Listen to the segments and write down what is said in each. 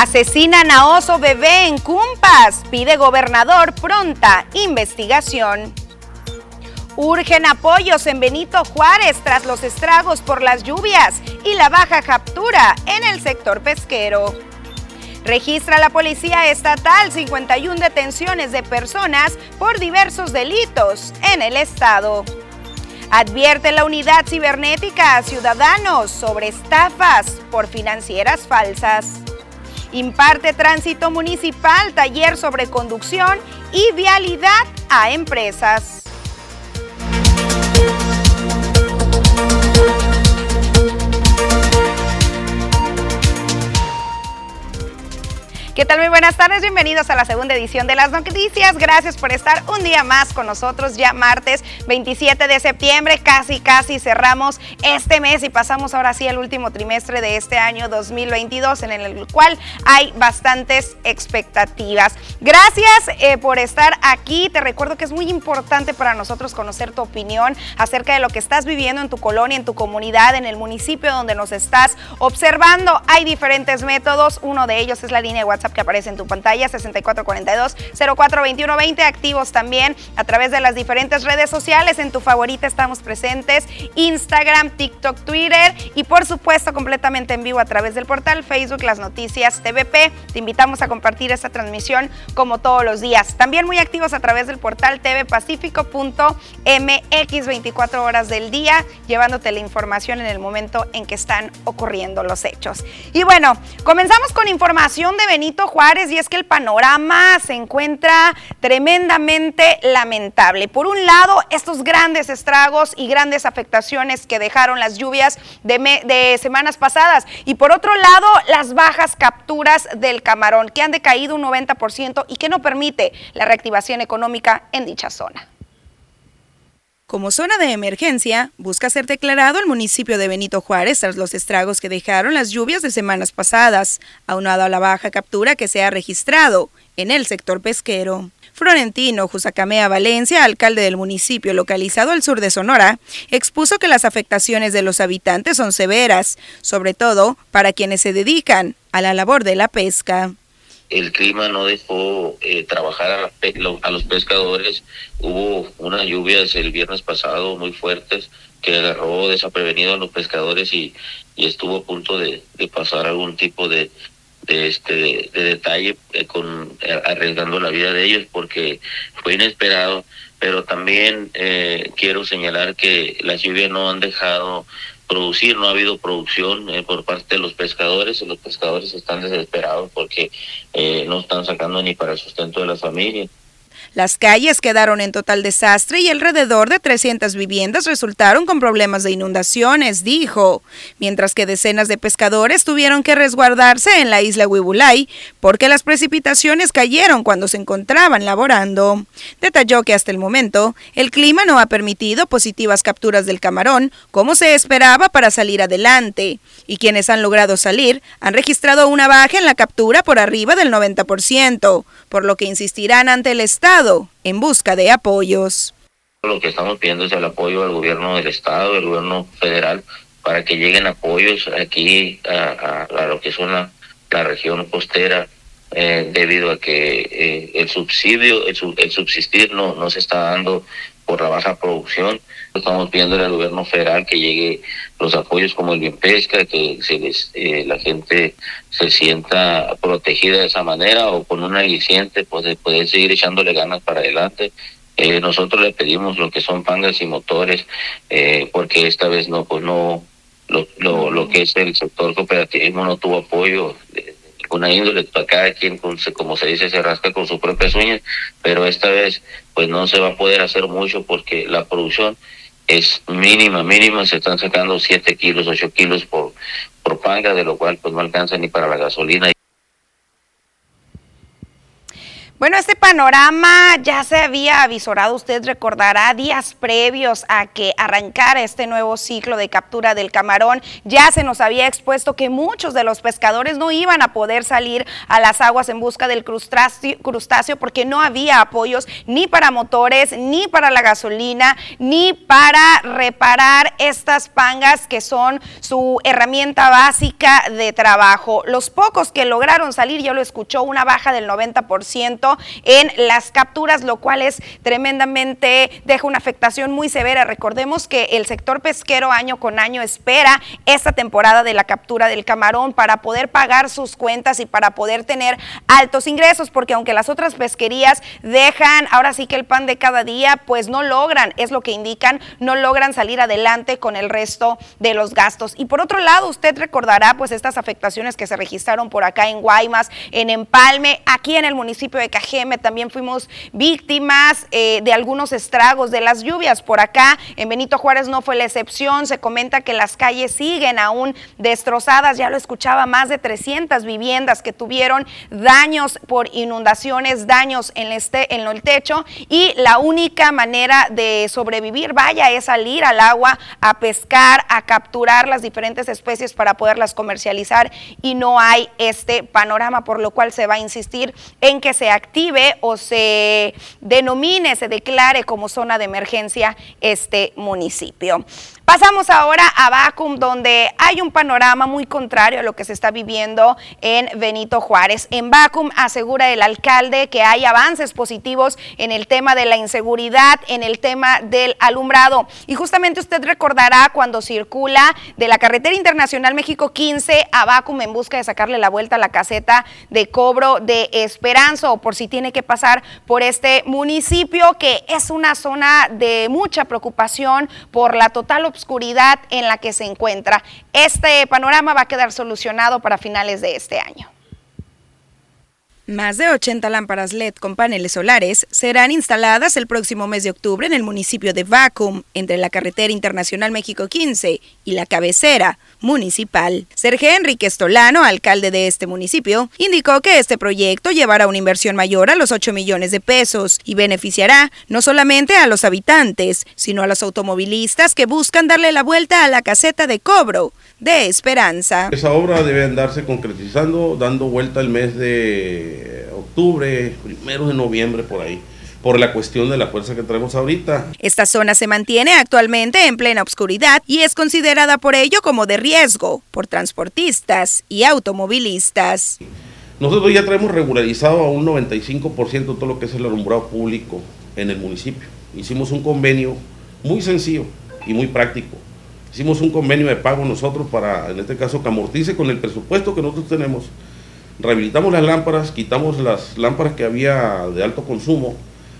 Asesinan a oso bebé en Cumpas. Pide gobernador pronta investigación. Urgen apoyos en Benito Juárez tras los estragos por las lluvias y la baja captura en el sector pesquero. Registra la Policía Estatal 51 detenciones de personas por diversos delitos en el estado. Advierte la unidad cibernética a ciudadanos sobre estafas por financieras falsas. Imparte tránsito municipal, taller sobre conducción y vialidad a empresas. ¿Qué tal? Muy buenas tardes, bienvenidos a la segunda edición de las noticias. Gracias por estar un día más con nosotros, ya martes 27 de septiembre, casi casi cerramos este mes y pasamos ahora sí al último trimestre de este año 2022 en el cual hay bastantes expectativas. Gracias eh, por estar aquí, te recuerdo que es muy importante para nosotros conocer tu opinión acerca de lo que estás viviendo en tu colonia, en tu comunidad, en el municipio donde nos estás observando. Hay diferentes métodos, uno de ellos es la línea de WhatsApp que aparece en tu pantalla, 6442-042120, activos también a través de las diferentes redes sociales. En tu favorita estamos presentes, Instagram, TikTok, Twitter y por supuesto completamente en vivo a través del portal Facebook Las Noticias TVP. Te invitamos a compartir esta transmisión como todos los días. También muy activos a través del portal tvpacífico.mx 24 horas del día, llevándote la información en el momento en que están ocurriendo los hechos. Y bueno, comenzamos con información de Benito Juárez y es que el panorama se encuentra tremendamente lamentable. Por un lado, estos grandes estragos y grandes afectaciones que dejaron las lluvias de, semanas pasadas y por otro lado, las bajas capturas del camarón que han decaído un 90% y que no permite la reactivación económica en dicha zona. Como zona de emergencia, busca ser declarado el municipio de Benito Juárez tras los estragos que dejaron las lluvias de semanas pasadas, aunado a la baja captura que se ha registrado en el sector pesquero. Florentino Jusacamea Valencia, alcalde del municipio localizado al sur de Sonora, expuso que las afectaciones de los habitantes son severas, sobre todo para quienes se dedican a la labor de la pesca el clima no dejó eh, trabajar a, los pescadores. Hubo unas lluvias el viernes pasado muy fuertes que agarró desaprevenido a los pescadores y, y estuvo a punto de, pasar algún tipo de, de este de, detalle eh, con eh, arriesgando la vida de ellos porque fue inesperado pero también quiero señalar que las lluvias no han dejado producir, no ha habido producción eh, por parte de los pescadores y los pescadores están desesperados porque eh, no están sacando ni para el sustento de la familia. Las calles quedaron en total desastre y alrededor de 300 viviendas resultaron con problemas de inundaciones, dijo, mientras que decenas de pescadores tuvieron que resguardarse en la isla Huibulay porque las precipitaciones cayeron cuando se encontraban laborando. Detalló que hasta el momento el clima no ha permitido positivas capturas del camarón como se esperaba para salir adelante, y quienes han logrado salir han registrado una baja en la captura por arriba del 90%, por lo que insistirán ante el Estado en busca de apoyos. Lo que estamos pidiendo es el apoyo del gobierno del Estado, del gobierno federal, para que lleguen apoyos aquí a, lo que es una, la región costera, eh, debido a que eh, el subsidio, el, el, subsistir no, no se está dando por la baja producción. Estamos pidiendo al gobierno federal que llegue los apoyos como el bien pesca, que se les, eh, la gente se sienta protegida de esa manera o con un aliciente pues de poder seguir echándole ganas para adelante. Eh, nosotros le pedimos lo que son pangas y motores, eh, porque esta vez no, pues no, lo, lo, lo que es el sector cooperativismo no tuvo apoyo de, una índole, para cada quien, como se dice, se rasca con sus propias uñas, pero esta vez pues no se va a poder hacer mucho porque la producción es mínima, mínima, se están sacando 7 kilos, 8 kilos por, por panga, de lo cual pues no alcanza ni para la gasolina. Bueno, este panorama ya se había avisorado, usted recordará, días previos a que arrancara este nuevo ciclo de captura del camarón. Ya se nos había expuesto que muchos de los pescadores no iban a poder salir a las aguas en busca del crustáceo, porque no había apoyos ni para motores, ni para la gasolina, ni para reparar estas pangas que son su herramienta básica de trabajo. Los pocos que lograron salir, yo lo escuchó, una baja del 90% en las capturas, lo cual es tremendamente, deja una afectación muy severa. Recordemos que el sector pesquero año con año espera esta temporada de la captura del camarón para poder pagar sus cuentas y para poder tener altos ingresos, porque aunque las otras pesquerías dejan ahora sí que el pan de cada día, pues no logran, es lo que indican, no logran salir adelante con el resto de los gastos. Y por otro lado, usted recordará pues estas afectaciones que se registraron por acá en Guaymas, en Empalme, aquí en el municipio de Cajeme también fuimos víctimas eh, de algunos estragos de las lluvias. Por acá, en Benito Juárez no fue la excepción. Se comenta que las calles siguen aún destrozadas. Ya lo escuchaba, más de 300 viviendas que tuvieron daños por inundaciones, daños en, este, en el techo. Y la única manera de sobrevivir, vaya, es salir al agua a pescar, a capturar las diferentes especies para poderlas comercializar. Y no hay este panorama, por lo cual se va a insistir en que se active o se denomine, se declare como zona de emergencia este municipio. Pasamos ahora a Bacum, donde hay un panorama muy contrario a lo que se está viviendo en Benito Juárez. En Bacum asegura el alcalde que hay avances positivos en el tema de la inseguridad, en el tema del alumbrado. Y justamente usted recordará cuando circula de la carretera internacional México 15 a Bacum en busca de sacarle la vuelta a la caseta de cobro de Esperanza, o por si tiene que pasar por este municipio, que es una zona de mucha preocupación por la total oscuridad en la que se encuentra. Este panorama va a quedar solucionado para finales de este año. Más de 80 lámparas LED con paneles solares serán instaladas el próximo mes de octubre en el municipio de Vacum, entre la carretera internacional México 15 y la cabecera municipal. Sergio Enrique Estolano, alcalde de este municipio, indicó que este proyecto llevará una inversión mayor a los 8 millones de pesos y beneficiará no solamente a los habitantes, sino a los automovilistas que buscan darle la vuelta a la caseta de cobro de Esperanza. Esa obra debe andarse concretizando, dando vuelta el mes de octubre, primero de noviembre por ahí por la cuestión de la fuerza que traemos ahorita. Esta zona se mantiene actualmente en plena oscuridad y es considerada por ello como de riesgo por transportistas y automovilistas. Nosotros ya traemos regularizado a un 95% todo lo que es el alumbrado público en el municipio. Hicimos un convenio muy sencillo y muy práctico Hicimos un convenio de pago nosotros para, en este caso, que amortice con el presupuesto que nosotros tenemos. Rehabilitamos las lámparas, quitamos las lámparas que había de alto consumo,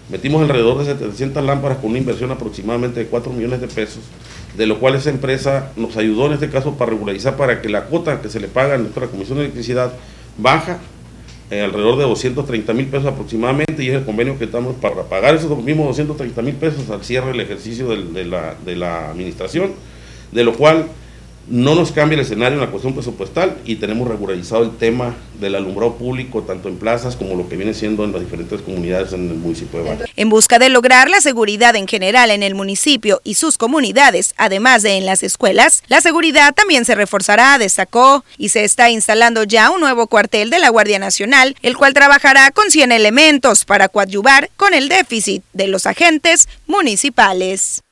metimos alrededor de 700 lámparas con una inversión aproximadamente de 4 millones de pesos, de lo cual esa empresa nos ayudó en este caso para regularizar, para que la cuota que se le paga a nuestra Comisión de Electricidad baja eh, alrededor de 230 mil pesos aproximadamente y es el convenio que estamos para pagar esos mismos 230 mil pesos al cierre del ejercicio de, de la administración de lo cual no nos cambia el escenario en la cuestión presupuestal y tenemos regularizado el tema del alumbrado público, tanto en plazas como lo que viene siendo en las diferentes comunidades en el municipio de Valle. En busca de lograr la seguridad en general en el municipio y sus comunidades, además de en las escuelas, la seguridad también se reforzará, destacó, y se está instalando ya un nuevo cuartel de la Guardia Nacional, el cual trabajará con 100 elementos para coadyuvar con el déficit de los agentes municipales.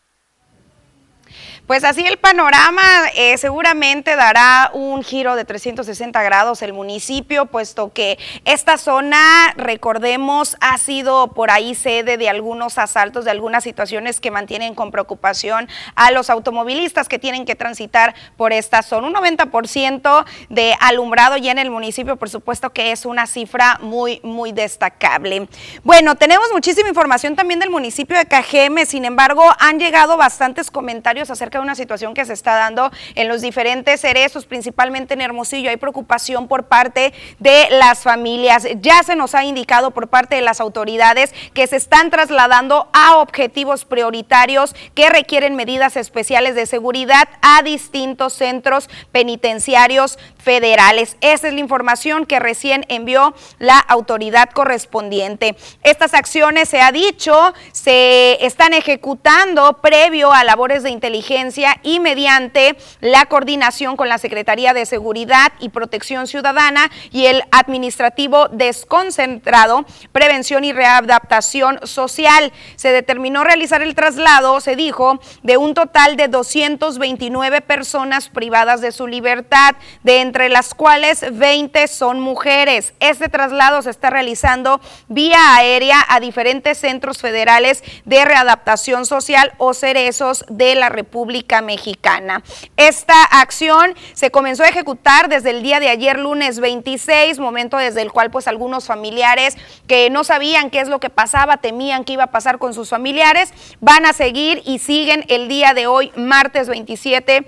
Pues así el panorama eh, seguramente dará un giro de 360 grados el municipio, puesto que esta zona, recordemos, ha sido por ahí sede de algunos asaltos, de algunas situaciones que mantienen con preocupación a los automovilistas que tienen que transitar por esta zona. Un 90% de alumbrado ya en el municipio, por supuesto que es una cifra muy, muy destacable. Bueno, tenemos muchísima información también del municipio de Cajeme, sin embargo, han llegado bastantes comentarios acerca una situación que se está dando en los diferentes cerezos, principalmente en Hermosillo. Hay preocupación por parte de las familias. Ya se nos ha indicado por parte de las autoridades que se están trasladando a objetivos prioritarios que requieren medidas especiales de seguridad a distintos centros penitenciarios federales. Esa es la información que recién envió la autoridad correspondiente. Estas acciones, se ha dicho, se están ejecutando previo a labores de inteligencia y mediante la coordinación con la Secretaría de Seguridad y Protección Ciudadana y el administrativo desconcentrado, prevención y readaptación social. Se determinó realizar el traslado, se dijo, de un total de 229 personas privadas de su libertad, de las cuales 20 son mujeres. Este traslado se está realizando vía aérea a diferentes centros federales de readaptación social o cerezos de la República Mexicana. Esta acción se comenzó a ejecutar desde el día de ayer, lunes 26, momento desde el cual pues algunos familiares que no sabían qué es lo que pasaba, temían qué iba a pasar con sus familiares, van a seguir y siguen el día de hoy, martes 27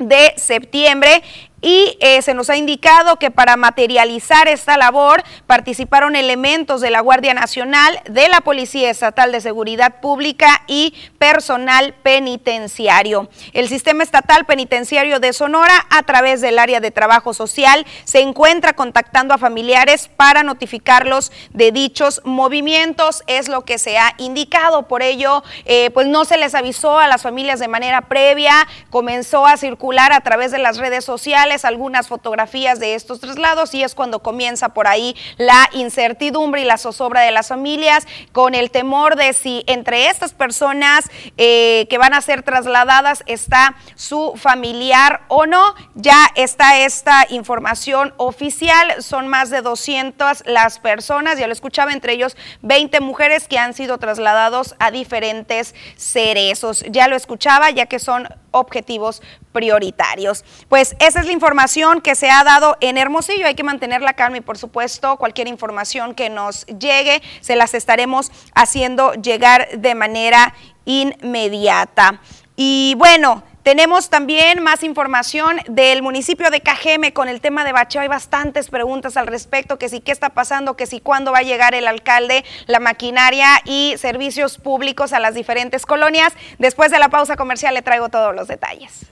de septiembre y eh, se nos ha indicado que para materializar esta labor participaron elementos de la Guardia Nacional, de la Policía Estatal de Seguridad Pública y personal penitenciario. El Sistema Estatal Penitenciario de Sonora, a través del área de trabajo social, se encuentra contactando a familiares para notificarlos de dichos movimientos, es lo que se ha indicado. Por ello, eh, pues no se les avisó a las familias de manera previa, comenzó a circular a través de las redes sociales algunas fotografías de estos traslados y es cuando comienza por ahí la incertidumbre y la zozobra de las familias con el temor de si entre estas personas eh, que van a ser trasladadas está su familiar o no. Ya está esta información oficial, son más de 200 las personas, ya lo escuchaba, entre ellos 20 mujeres que han sido trasladados a diferentes cerezos. Ya lo escuchaba, ya que son objetivos prioritarios. Pues esa es la información que se ha dado en Hermosillo. Hay que mantener la calma y por supuesto cualquier información que nos llegue se las estaremos haciendo llegar de manera inmediata. Y bueno, tenemos también más información del municipio de Cajeme con el tema de bacheo. Hay bastantes preguntas al respecto, que si qué está pasando, que si cuándo va a llegar el alcalde, la maquinaria y servicios públicos a las diferentes colonias. Después de la pausa comercial le traigo todos los detalles.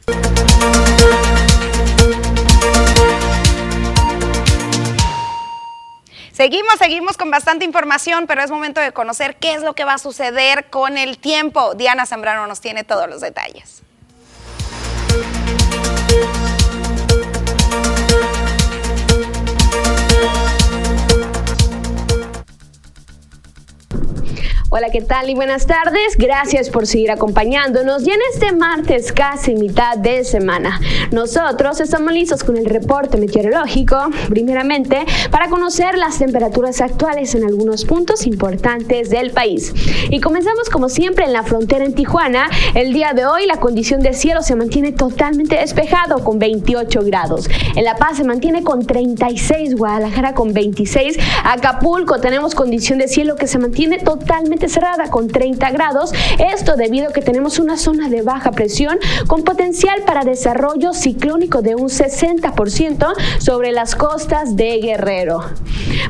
Seguimos, seguimos con bastante información, pero es momento de conocer qué es lo que va a suceder con el tiempo. Diana Zambrano nos tiene todos los detalles. Hola, ¿qué tal y buenas tardes? Gracias por seguir acompañándonos y en este martes casi mitad de semana. Nosotros estamos listos con el reporte meteorológico, primeramente para conocer las temperaturas actuales en algunos puntos importantes del país. Y comenzamos como siempre en la frontera en Tijuana. El día de hoy la condición de cielo se mantiene totalmente despejado con 28 grados. En La Paz se mantiene con 36, Guadalajara con 26, Acapulco tenemos condición de cielo que se mantiene totalmente cerrada con 30 grados. Esto debido a que tenemos una zona de baja presión con potencial para desarrollo ciclónico de un 60% sobre las costas de Guerrero.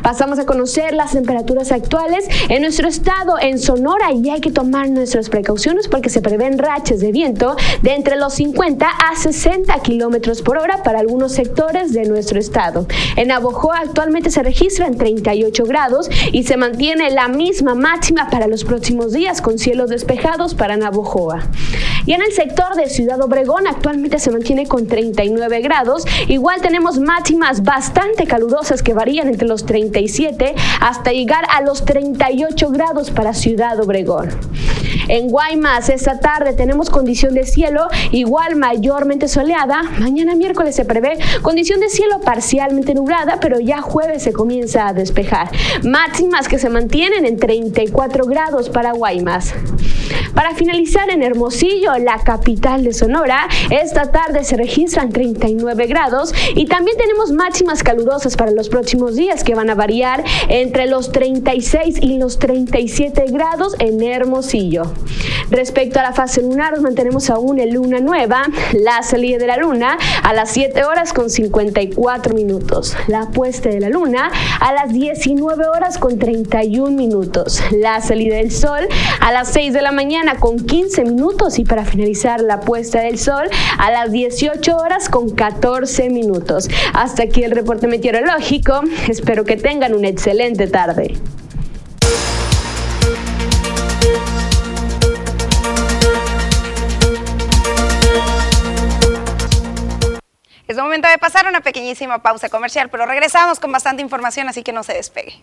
Pasamos a conocer las temperaturas actuales en nuestro estado en Sonora y hay que tomar nuestras precauciones porque se prevén rachas de viento de entre los 50 a 60 kilómetros por hora para algunos sectores de nuestro estado. En Abojoa actualmente se registran 38 grados y se mantiene la misma máxima para para los próximos días con cielos despejados para Navojoa. Y en el sector de Ciudad Obregón actualmente se mantiene con 39 grados. Igual tenemos máximas bastante calurosas que varían entre los 37 hasta llegar a los 38 grados para Ciudad Obregón. En Guaymas esta tarde tenemos condición de cielo igual mayormente soleada. Mañana miércoles se prevé condición de cielo parcialmente nublada, pero ya jueves se comienza a despejar. Máximas que se mantienen en 34 grados para Guaymas. Para finalizar en Hermosillo, la capital de Sonora, esta tarde se registran 39 grados y también tenemos máximas calurosas para los próximos días que van a variar entre los 36 y los 37 grados en Hermosillo. Respecto a la fase lunar, nos mantenemos aún en luna nueva, la salida de la luna a las 7 horas con 54 minutos, la puesta de la luna a las 19 horas con 31 minutos, la salida del sol a las 6 de la mañana con 15 minutos. Y para finalizar la puesta del sol a las 18 horas con 14 minutos. Hasta aquí el reporte meteorológico, espero que tengan una excelente tarde. Momento de pasar una pequeñísima pausa comercial, pero regresamos con bastante información, así que no se despegue.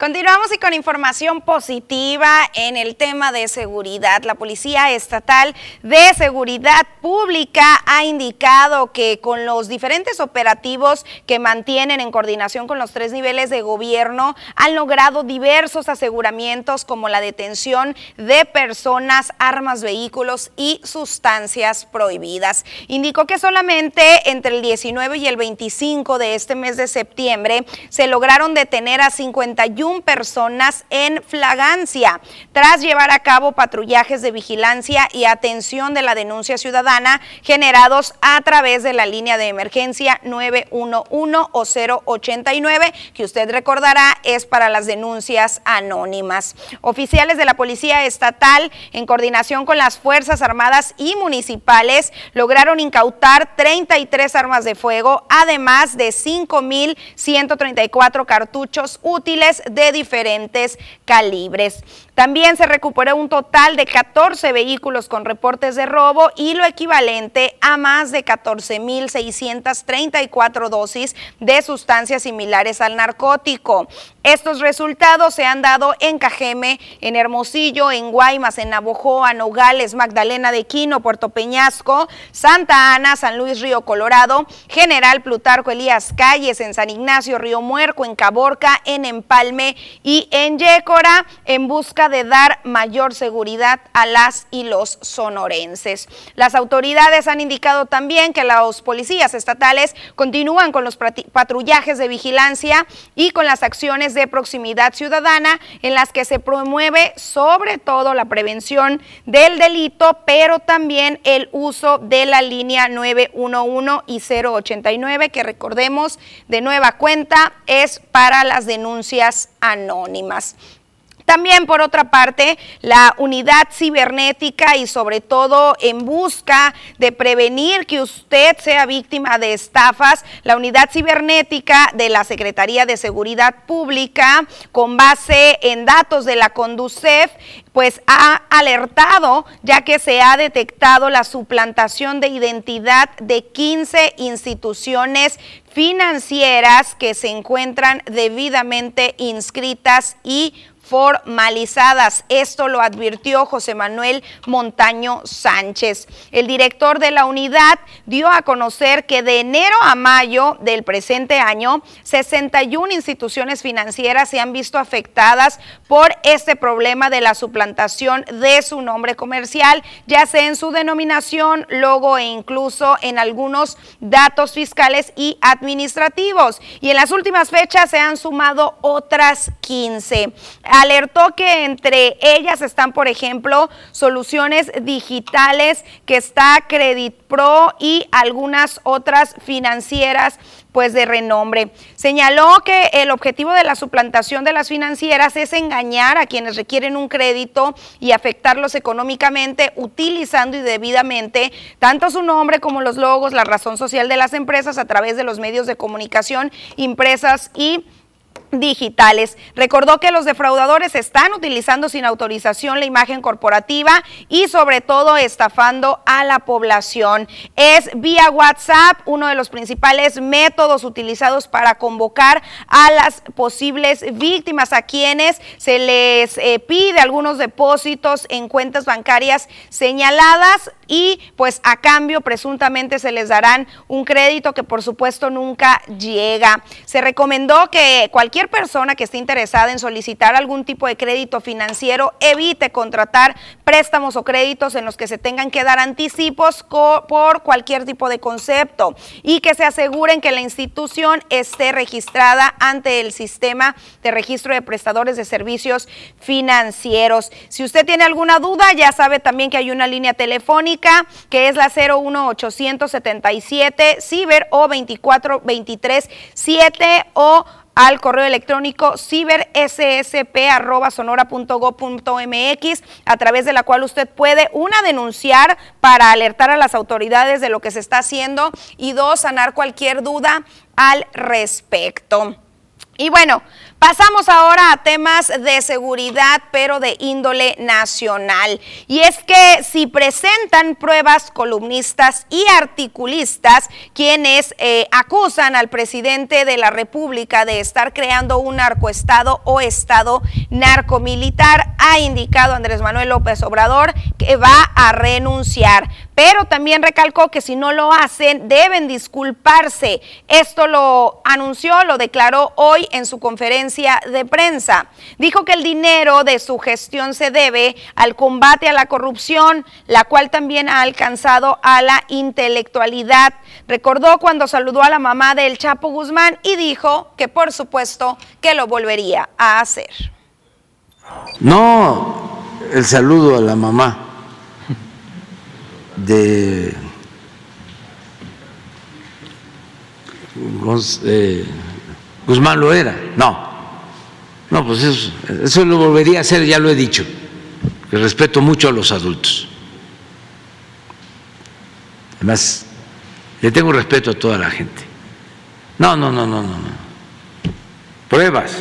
Continuamos y con información positiva en el tema de seguridad. La Policía Estatal de Seguridad Pública ha indicado que con los diferentes operativos que mantienen en coordinación con los tres niveles de gobierno, han logrado diversos aseguramientos como la detención de personas, armas, vehículos y sustancias prohibidas. Indicó que solamente entre el 19 y el 25 de este mes de septiembre se lograron detener a 51 personas en flagancia tras llevar a cabo patrullajes de vigilancia y atención de la denuncia ciudadana generados a través de la línea de emergencia 911 o 089, que usted recordará es para las denuncias anónimas. Oficiales de la Policía Estatal, en coordinación con las Fuerzas Armadas y municipales, lograron incautar 33 armas de fuego, además de 5.134 cartuchos útiles de diferentes calibres. También se recuperó un total de 14 vehículos con reportes de robo y lo equivalente a más de 14.634 dosis de sustancias similares al narcótico. Estos resultados se han dado en Cajeme, en Hermosillo, en Guaymas, en Navojoa, Nogales, Magdalena de Quino, Puerto Peñasco, Santa Ana, San Luis Río Colorado, General Plutarco Elías Calles, en San Ignacio, Río Muerco, en Caborca, en Empalme y en Yécora, en busca de dar mayor seguridad a las y los sonorenses. Las autoridades han indicado también que los policías estatales continúan con los patrullajes de vigilancia y con las acciones de proximidad ciudadana en las que se promueve sobre todo la prevención del delito, pero también el uso de la línea 911 y 089, que recordemos de nueva cuenta es para las denuncias anónimas. También, por otra parte, la unidad cibernética y sobre todo en busca de prevenir que usted sea víctima de estafas, la unidad cibernética de la Secretaría de Seguridad Pública, con base en datos de la Conducef, pues ha alertado ya que se ha detectado la suplantación de identidad de 15 instituciones financieras que se encuentran debidamente inscritas y formalizadas. Esto lo advirtió José Manuel Montaño Sánchez. El director de la unidad dio a conocer que de enero a mayo del presente año, 61 instituciones financieras se han visto afectadas por este problema de la suplantación de su nombre comercial, ya sea en su denominación, logo e incluso en algunos datos fiscales y administrativos. Y en las últimas fechas se han sumado otras 15 alertó que entre ellas están, por ejemplo, soluciones digitales que está Credit Pro y algunas otras financieras pues de renombre. Señaló que el objetivo de la suplantación de las financieras es engañar a quienes requieren un crédito y afectarlos económicamente utilizando indebidamente tanto su nombre como los logos, la razón social de las empresas a través de los medios de comunicación impresas y digitales. Recordó que los defraudadores están utilizando sin autorización la imagen corporativa y sobre todo estafando a la población. Es vía WhatsApp uno de los principales métodos utilizados para convocar a las posibles víctimas a quienes se les eh, pide algunos depósitos en cuentas bancarias señaladas y pues a cambio presuntamente se les darán un crédito que por supuesto nunca llega. Se recomendó que cualquier cualquier persona que esté interesada en solicitar algún tipo de crédito financiero evite contratar préstamos o créditos en los que se tengan que dar anticipos por cualquier tipo de concepto y que se aseguren que la institución esté registrada ante el sistema de registro de prestadores de servicios financieros. Si usted tiene alguna duda, ya sabe también que hay una línea telefónica que es la 01877 Ciber o 2423 7 o al correo electrónico ciberssp.sonora.gov.mx, a través de la cual usted puede, una, denunciar para alertar a las autoridades de lo que se está haciendo y dos, sanar cualquier duda al respecto. Y bueno, Pasamos ahora a temas de seguridad, pero de índole nacional. Y es que si presentan pruebas columnistas y articulistas, quienes eh, acusan al presidente de la República de estar creando un narcoestado o estado narcomilitar, ha indicado Andrés Manuel López Obrador que va a renunciar pero también recalcó que si no lo hacen deben disculparse. Esto lo anunció, lo declaró hoy en su conferencia de prensa. Dijo que el dinero de su gestión se debe al combate a la corrupción, la cual también ha alcanzado a la intelectualidad. Recordó cuando saludó a la mamá del Chapo Guzmán y dijo que por supuesto que lo volvería a hacer. No el saludo a la mamá de eh, Guzmán lo era. No, no, pues eso, eso lo volvería a hacer, ya lo he dicho, que respeto mucho a los adultos. Además, le tengo respeto a toda la gente. No, no, no, no, no, no. Pruebas.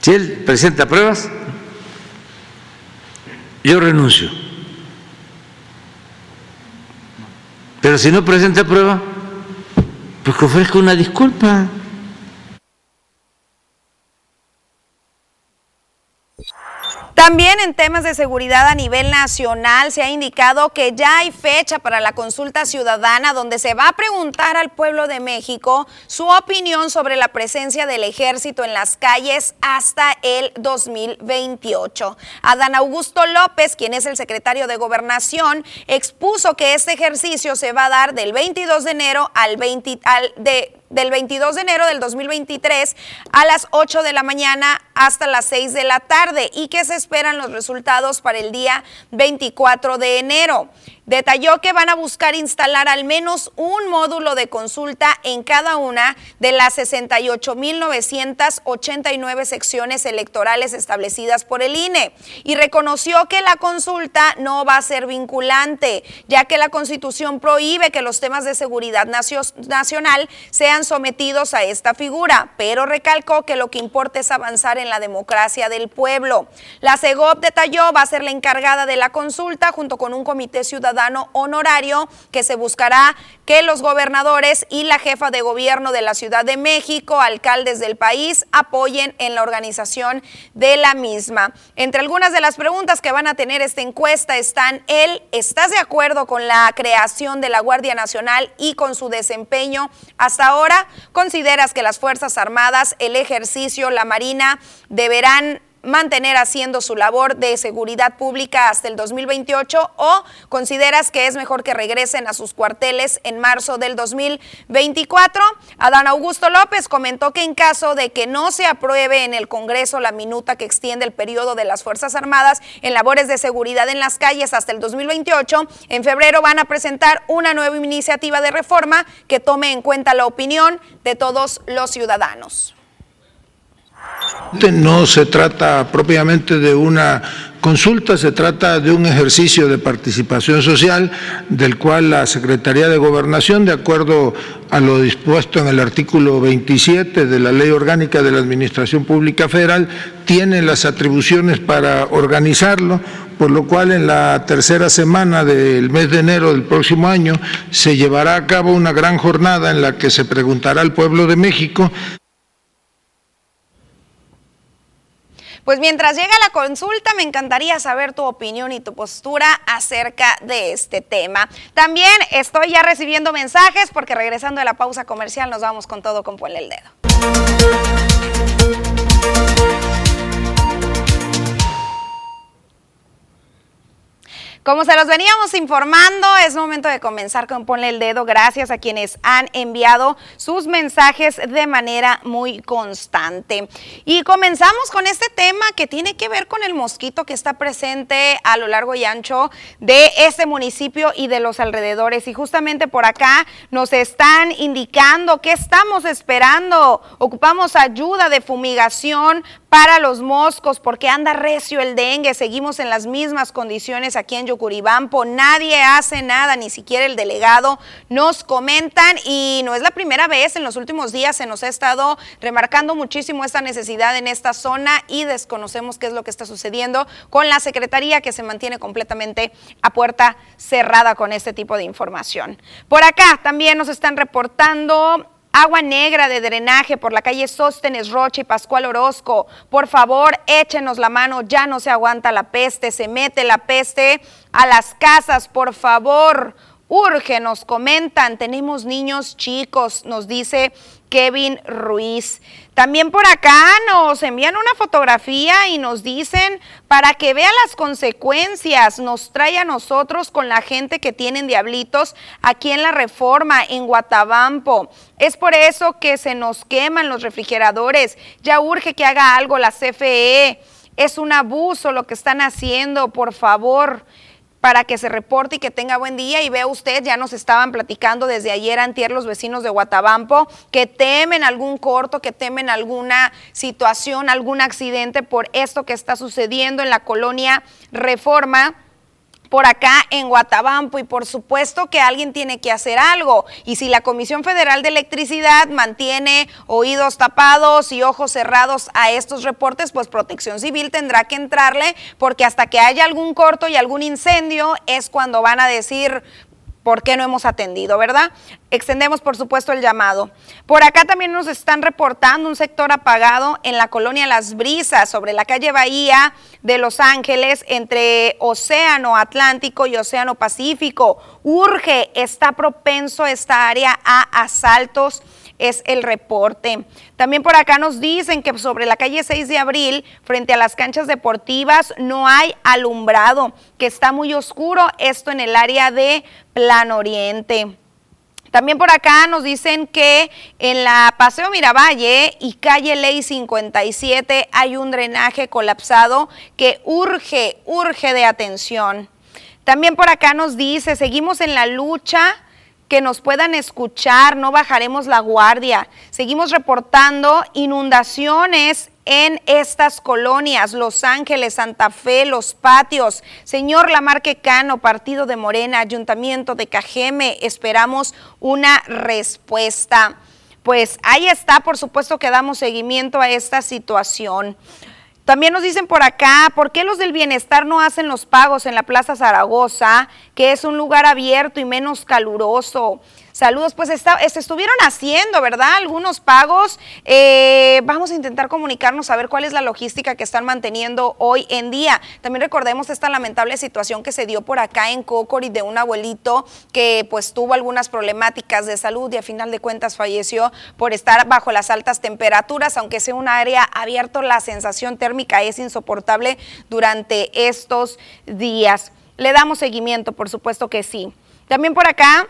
Si él presenta pruebas, yo renuncio. Pero si no presenta prueba, pues que ofrezca una disculpa. También en temas de seguridad a nivel nacional se ha indicado que ya hay fecha para la consulta ciudadana donde se va a preguntar al pueblo de México su opinión sobre la presencia del ejército en las calles hasta el 2028. Adán Augusto López, quien es el secretario de Gobernación, expuso que este ejercicio se va a dar del 22 de enero al 20 al de del 22 de enero del 2023 a las 8 de la mañana hasta las 6 de la tarde y que se esperan los resultados para el día 24 de enero. Detalló que van a buscar instalar al menos un módulo de consulta en cada una de las 68.989 secciones electorales establecidas por el INE y reconoció que la consulta no va a ser vinculante, ya que la Constitución prohíbe que los temas de seguridad nacional sean sometidos a esta figura, pero recalcó que lo que importa es avanzar en la democracia del pueblo. La CEGOP detalló va a ser la encargada de la consulta junto con un comité ciudadano honorario que se buscará que los gobernadores y la jefa de gobierno de la Ciudad de México, alcaldes del país, apoyen en la organización de la misma. Entre algunas de las preguntas que van a tener esta encuesta están el ¿estás de acuerdo con la creación de la Guardia Nacional y con su desempeño hasta ahora? ¿Consideras que las Fuerzas Armadas, el ejercicio, la Marina deberán mantener haciendo su labor de seguridad pública hasta el 2028 o consideras que es mejor que regresen a sus cuarteles en marzo del 2024? Adán Augusto López comentó que en caso de que no se apruebe en el Congreso la minuta que extiende el periodo de las Fuerzas Armadas en labores de seguridad en las calles hasta el 2028, en febrero van a presentar una nueva iniciativa de reforma que tome en cuenta la opinión de todos los ciudadanos. No se trata propiamente de una consulta, se trata de un ejercicio de participación social del cual la Secretaría de Gobernación, de acuerdo a lo dispuesto en el artículo 27 de la Ley Orgánica de la Administración Pública Federal, tiene las atribuciones para organizarlo, por lo cual en la tercera semana del mes de enero del próximo año se llevará a cabo una gran jornada en la que se preguntará al pueblo de México Pues mientras llega la consulta, me encantaría saber tu opinión y tu postura acerca de este tema. También estoy ya recibiendo mensajes porque regresando de la pausa comercial nos vamos con todo con Ponle el Dedo. Como se los veníamos informando, es momento de comenzar con Ponle el Dedo. Gracias a quienes han enviado sus mensajes de manera muy constante. Y comenzamos con este tema que tiene que ver con el mosquito que está presente a lo largo y ancho de este municipio y de los alrededores. Y justamente por acá nos están indicando que estamos esperando. Ocupamos ayuda de fumigación para los moscos porque anda recio el dengue. Seguimos en las mismas condiciones aquí en Yucuribampo. Nadie hace nada, ni siquiera el delegado. Nos comentan y no es la primera vez. En los últimos días se nos ha estado remarcando muchísimo esta necesidad en esta zona y desconocemos qué es lo que está sucediendo con la Secretaría que se mantiene completamente a puerta cerrada con este tipo de información. Por acá también nos están reportando Agua negra de drenaje por la calle Sóstenes Rocha y Pascual Orozco. Por favor, échenos la mano, ya no se aguanta la peste, se mete la peste a las casas, por favor. Urge, nos comentan, tenemos niños chicos, nos dice Kevin Ruiz. También por acá nos envían una fotografía y nos dicen para que vea las consecuencias, nos trae a nosotros con la gente que tienen diablitos aquí en la reforma, en Guatabampo. Es por eso que se nos queman los refrigeradores. Ya urge que haga algo la CFE. Es un abuso lo que están haciendo, por favor para que se reporte y que tenga buen día. Y vea usted, ya nos estaban platicando desde ayer antier los vecinos de Guatabampo que temen algún corto, que temen alguna situación, algún accidente por esto que está sucediendo en la colonia Reforma por acá en Guatabampo y por supuesto que alguien tiene que hacer algo. Y si la Comisión Federal de Electricidad mantiene oídos tapados y ojos cerrados a estos reportes, pues Protección Civil tendrá que entrarle porque hasta que haya algún corto y algún incendio es cuando van a decir, por qué no hemos atendido, ¿verdad? Extendemos, por supuesto, el llamado. Por acá también nos están reportando un sector apagado en la colonia Las Brisas, sobre la calle Bahía de Los Ángeles, entre Océano Atlántico y Océano Pacífico. Urge, está propenso esta área a asaltos es el reporte. También por acá nos dicen que sobre la calle 6 de abril, frente a las canchas deportivas, no hay alumbrado, que está muy oscuro, esto en el área de Plan Oriente. También por acá nos dicen que en la Paseo Miravalle y calle Ley 57 hay un drenaje colapsado que urge, urge de atención. También por acá nos dice, seguimos en la lucha que nos puedan escuchar, no bajaremos la guardia. Seguimos reportando inundaciones en estas colonias, Los Ángeles, Santa Fe, Los Patios. Señor Lamarque Cano, Partido de Morena, Ayuntamiento de Cajeme, esperamos una respuesta. Pues ahí está, por supuesto que damos seguimiento a esta situación. También nos dicen por acá, ¿por qué los del bienestar no hacen los pagos en la Plaza Zaragoza, que es un lugar abierto y menos caluroso? Saludos, pues está, se estuvieron haciendo, ¿verdad? Algunos pagos. Eh, vamos a intentar comunicarnos a ver cuál es la logística que están manteniendo hoy en día. También recordemos esta lamentable situación que se dio por acá en Cocori de un abuelito que pues tuvo algunas problemáticas de salud y a final de cuentas falleció por estar bajo las altas temperaturas, aunque sea un área abierto, la sensación térmica es insoportable durante estos días. Le damos seguimiento, por supuesto que sí. También por acá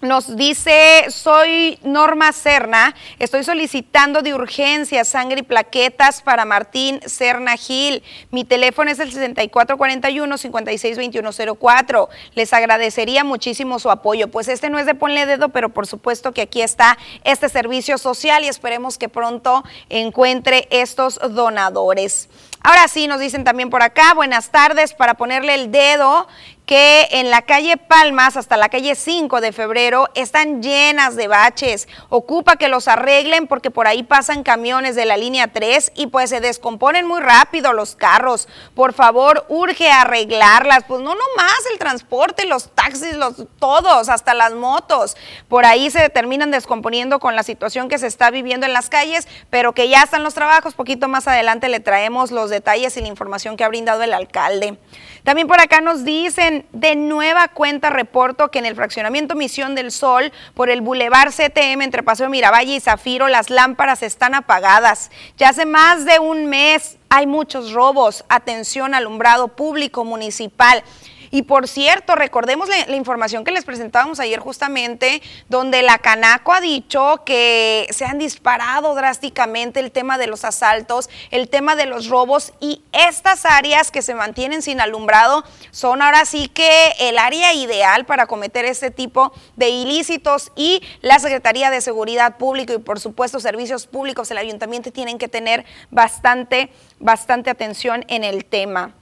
nos dice, soy Norma Serna, estoy solicitando de urgencia sangre y plaquetas para Martín Serna Gil. Mi teléfono es el 6441-562104. Les agradecería muchísimo su apoyo. Pues este no es de ponle dedo, pero por supuesto que aquí está este servicio social y esperemos que pronto encuentre estos donadores. Ahora sí, nos dicen también por acá, buenas tardes, para ponerle el dedo que en la calle Palmas hasta la calle 5 de febrero están llenas de baches. Ocupa que los arreglen porque por ahí pasan camiones de la línea 3 y pues se descomponen muy rápido los carros. Por favor, urge arreglarlas. Pues no nomás el transporte, los taxis, los todos, hasta las motos. Por ahí se terminan descomponiendo con la situación que se está viviendo en las calles, pero que ya están los trabajos. Poquito más adelante le traemos los detalles y la información que ha brindado el alcalde. También por acá nos dicen, de nueva cuenta reporto que en el fraccionamiento Misión del Sol, por el Boulevard CTM entre Paseo Miravalle y Zafiro, las lámparas están apagadas. Ya hace más de un mes hay muchos robos. Atención, alumbrado público municipal. Y por cierto, recordemos la, información que les presentábamos ayer justamente, donde la Canaco ha dicho que se han disparado drásticamente el tema de los asaltos, el tema de los robos y estas áreas que se mantienen sin alumbrado son ahora sí que el área ideal para cometer este tipo de ilícitos y la Secretaría de Seguridad Pública y por supuesto servicios públicos, el ayuntamiento tienen que tener bastante, bastante atención en el tema.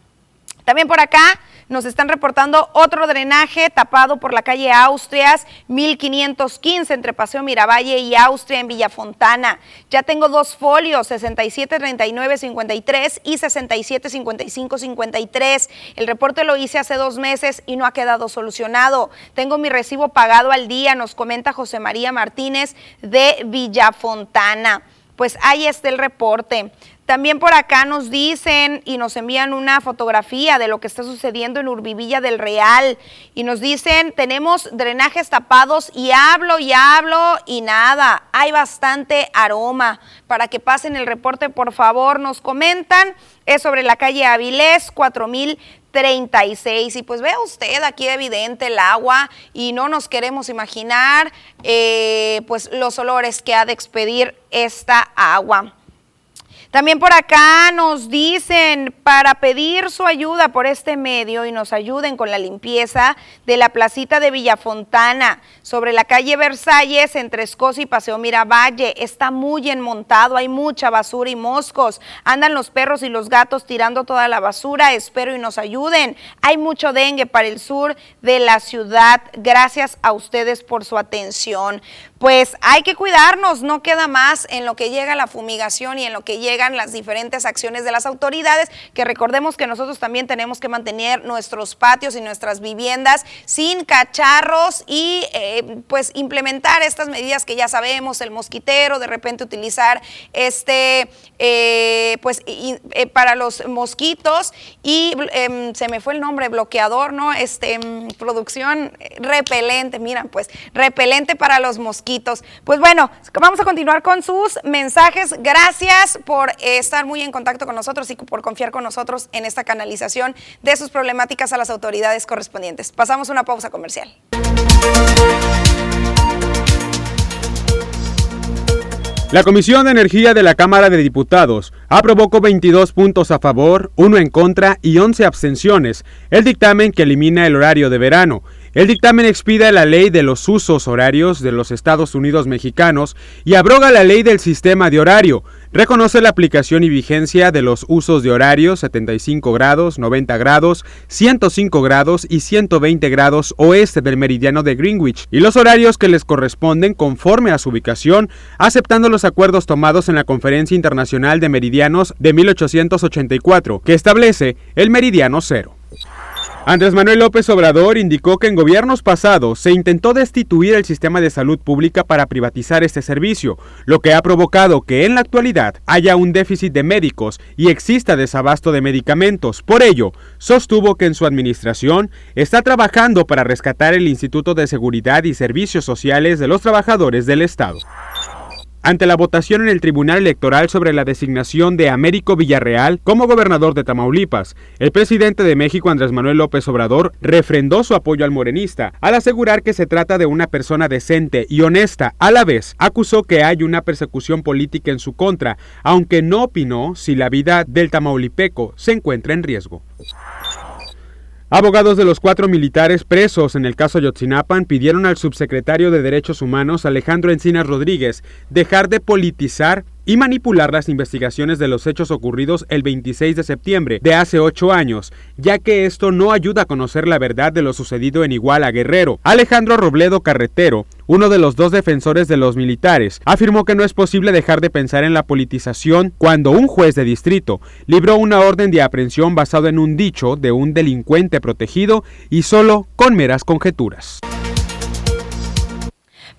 También por acá nos están reportando otro drenaje tapado por la calle Austrias, 1515 entre Paseo Miravalle y Austria en Villafontana. Ya tengo dos folios, 673953 y 675553. El reporte lo hice hace dos meses y no ha quedado solucionado. Tengo mi recibo pagado al día, nos comenta José María Martínez de Villafontana. Pues ahí está el reporte. También por acá nos dicen y nos envían una fotografía de lo que está sucediendo en Urbivilla del Real y nos dicen, tenemos drenajes tapados y hablo y hablo y nada, hay bastante aroma. Para que pasen el reporte, por favor, nos comentan. Es sobre la calle Avilés 4036 y pues vea usted aquí evidente el agua y no nos queremos imaginar eh, pues los olores que ha de expedir esta agua. También por acá nos dicen para pedir su ayuda por este medio y nos ayuden con la limpieza de la placita de Villafontana sobre la calle Versalles entre Escocia y Paseo Miravalle. Está muy enmontado, hay mucha basura y moscos. Andan los perros y los gatos tirando toda la basura. Espero y nos ayuden. Hay mucho dengue para el sur de la ciudad. Gracias a ustedes por su atención pues hay que cuidarnos, no queda más en lo que llega la fumigación y en lo que llegan las diferentes acciones de las autoridades, que recordemos que nosotros también tenemos que mantener nuestros patios y nuestras viviendas sin cacharros y eh, pues implementar estas medidas que ya sabemos, el mosquitero, de repente utilizar este, eh, pues eh, para los mosquitos y em, se me fue el nombre, bloqueador, ¿no? Este, em, producción repelente, miran, pues repelente para los mosquitos pues bueno, vamos a continuar con sus mensajes. Gracias por estar muy en contacto con nosotros y por confiar con nosotros en esta canalización de sus problemáticas a las autoridades correspondientes. Pasamos una pausa comercial. La Comisión de Energía de la Cámara de Diputados aprobó con 22 puntos a favor, 1 en contra y 11 abstenciones el dictamen que elimina el horario de verano el dictamen expide la ley de los usos horarios de los Estados Unidos mexicanos y abroga la ley del sistema de horario. Reconoce la aplicación y vigencia de los usos de horario 75 grados, 90 grados, 105 grados y 120 grados oeste del meridiano de Greenwich y los horarios que les corresponden conforme a su ubicación, aceptando los acuerdos tomados en la Conferencia Internacional de Meridianos de 1884, que establece el meridiano cero. Andrés Manuel López Obrador indicó que en gobiernos pasados se intentó destituir el sistema de salud pública para privatizar este servicio, lo que ha provocado que en la actualidad haya un déficit de médicos y exista desabasto de medicamentos. Por ello, sostuvo que en su administración está trabajando para rescatar el Instituto de Seguridad y Servicios Sociales de los Trabajadores del Estado. Ante la votación en el Tribunal Electoral sobre la designación de Américo Villarreal como gobernador de Tamaulipas, el presidente de México, Andrés Manuel López Obrador, refrendó su apoyo al morenista, al asegurar que se trata de una persona decente y honesta. A la vez, acusó que hay una persecución política en su contra, aunque no opinó si la vida del tamaulipeco se encuentra en riesgo. Abogados de los cuatro militares presos en el caso Yotzinapan pidieron al subsecretario de Derechos Humanos Alejandro Encinas Rodríguez dejar de politizar y manipular las investigaciones de los hechos ocurridos el 26 de septiembre de hace ocho años, ya que esto no ayuda a conocer la verdad de lo sucedido en Iguala Guerrero. Alejandro Robledo Carretero, uno de los dos defensores de los militares, afirmó que no es posible dejar de pensar en la politización cuando un juez de distrito libró una orden de aprehensión basado en un dicho de un delincuente protegido y solo con meras conjeturas.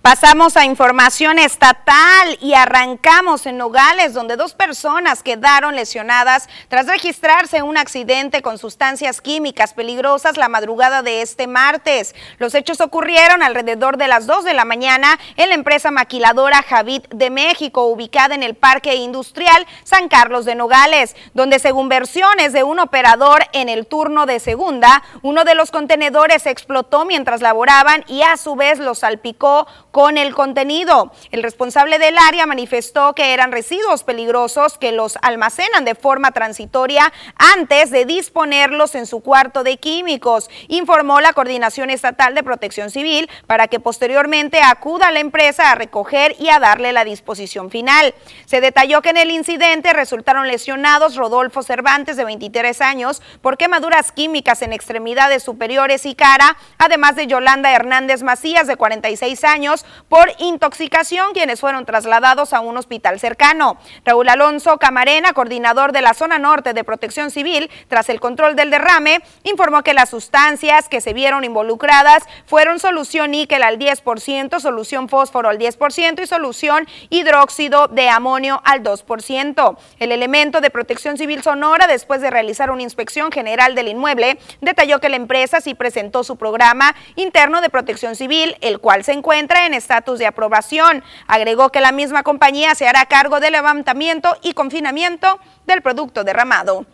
Pasamos a información estatal y arrancamos en Nogales, donde dos personas quedaron lesionadas tras registrarse un accidente con sustancias químicas peligrosas la madrugada de este martes. Los hechos ocurrieron alrededor de las 2 de la mañana en la empresa maquiladora Javid de México, ubicada en el Parque Industrial San Carlos de Nogales, donde según versiones de un operador en el turno de segunda, uno de los contenedores explotó mientras laboraban y a su vez los salpicó con el contenido. El responsable del área manifestó que eran residuos peligrosos que los almacenan de forma transitoria antes de disponerlos en su cuarto de químicos, informó la Coordinación Estatal de Protección Civil para que posteriormente acuda a la empresa a recoger y a darle la disposición final. Se detalló que en el incidente resultaron lesionados Rodolfo Cervantes de 23 años por quemaduras químicas en extremidades superiores y cara, además de Yolanda Hernández Macías de 46 años por intoxicación, quienes fueron trasladados a un hospital cercano. Raúl Alonso Camarena, coordinador de la zona norte de protección civil, tras el control del derrame, informó que las sustancias que se vieron involucradas fueron solución níquel al 10%, solución fósforo al 10% y solución hidróxido de amonio al 2%. El elemento de protección civil Sonora, después de realizar una inspección general del inmueble, detalló que la empresa sí presentó su programa interno de protección civil, el cual se encuentra en estatus de aprobación. Agregó que la misma compañía se hará cargo del levantamiento y confinamiento del producto derramado.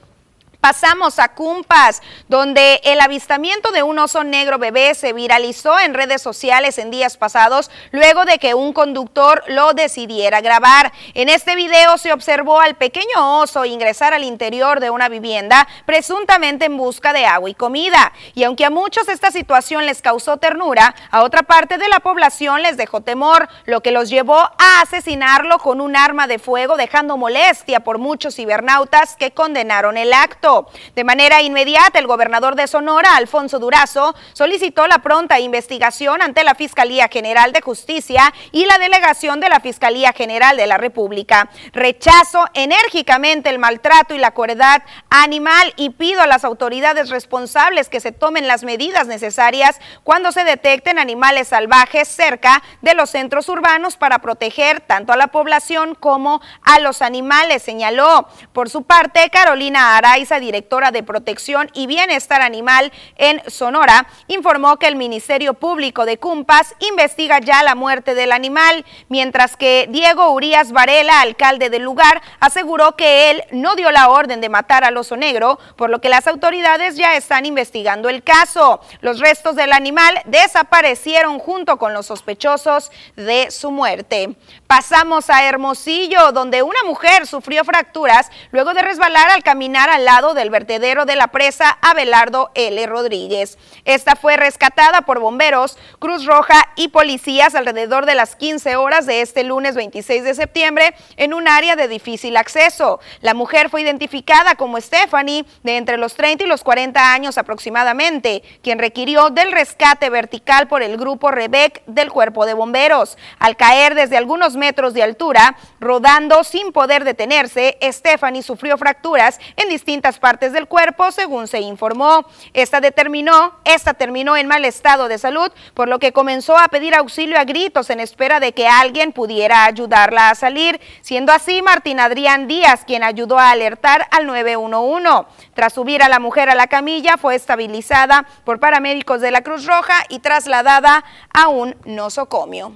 Pasamos a Cumpas, donde el avistamiento de un oso negro bebé se viralizó en redes sociales en días pasados luego de que un conductor lo decidiera grabar. En este video se observó al pequeño oso ingresar al interior de una vivienda presuntamente en busca de agua y comida. Y aunque a muchos esta situación les causó ternura, a otra parte de la población les dejó temor, lo que los llevó a asesinarlo con un arma de fuego, dejando molestia por muchos cibernautas que condenaron el acto. De manera inmediata, el gobernador de Sonora, Alfonso Durazo, solicitó la pronta investigación ante la Fiscalía General de Justicia y la delegación de la Fiscalía General de la República. Rechazo enérgicamente el maltrato y la crueldad animal y pido a las autoridades responsables que se tomen las medidas necesarias cuando se detecten animales salvajes cerca de los centros urbanos para proteger tanto a la población como a los animales, señaló. Por su parte, Carolina Araiza, directora de Protección y Bienestar Animal en Sonora, informó que el Ministerio Público de Cumpas investiga ya la muerte del animal, mientras que Diego Urias Varela, alcalde del lugar, aseguró que él no dio la orden de matar al oso negro, por lo que las autoridades ya están investigando el caso. Los restos del animal desaparecieron junto con los sospechosos de su muerte. Pasamos a Hermosillo, donde una mujer sufrió fracturas luego de resbalar al caminar al lado del vertedero de la presa Abelardo L. Rodríguez. Esta fue rescatada por bomberos, Cruz Roja y policías alrededor de las 15 horas de este lunes 26 de septiembre en un área de difícil acceso. La mujer fue identificada como Stephanie, de entre los 30 y los 40 años aproximadamente, quien requirió del rescate vertical por el grupo Rebec del cuerpo de bomberos. Al caer desde algunos metros de altura, rodando sin poder detenerse, Stephanie sufrió fracturas en distintas partes del cuerpo, según se informó. Esta determinó, esta terminó en mal estado de salud, por lo que comenzó a pedir auxilio a gritos en espera de que alguien pudiera ayudarla a salir, siendo así Martín Adrián Díaz quien ayudó a alertar al 911. Tras subir a la mujer a la camilla, fue estabilizada por paramédicos de la Cruz Roja y trasladada a un nosocomio.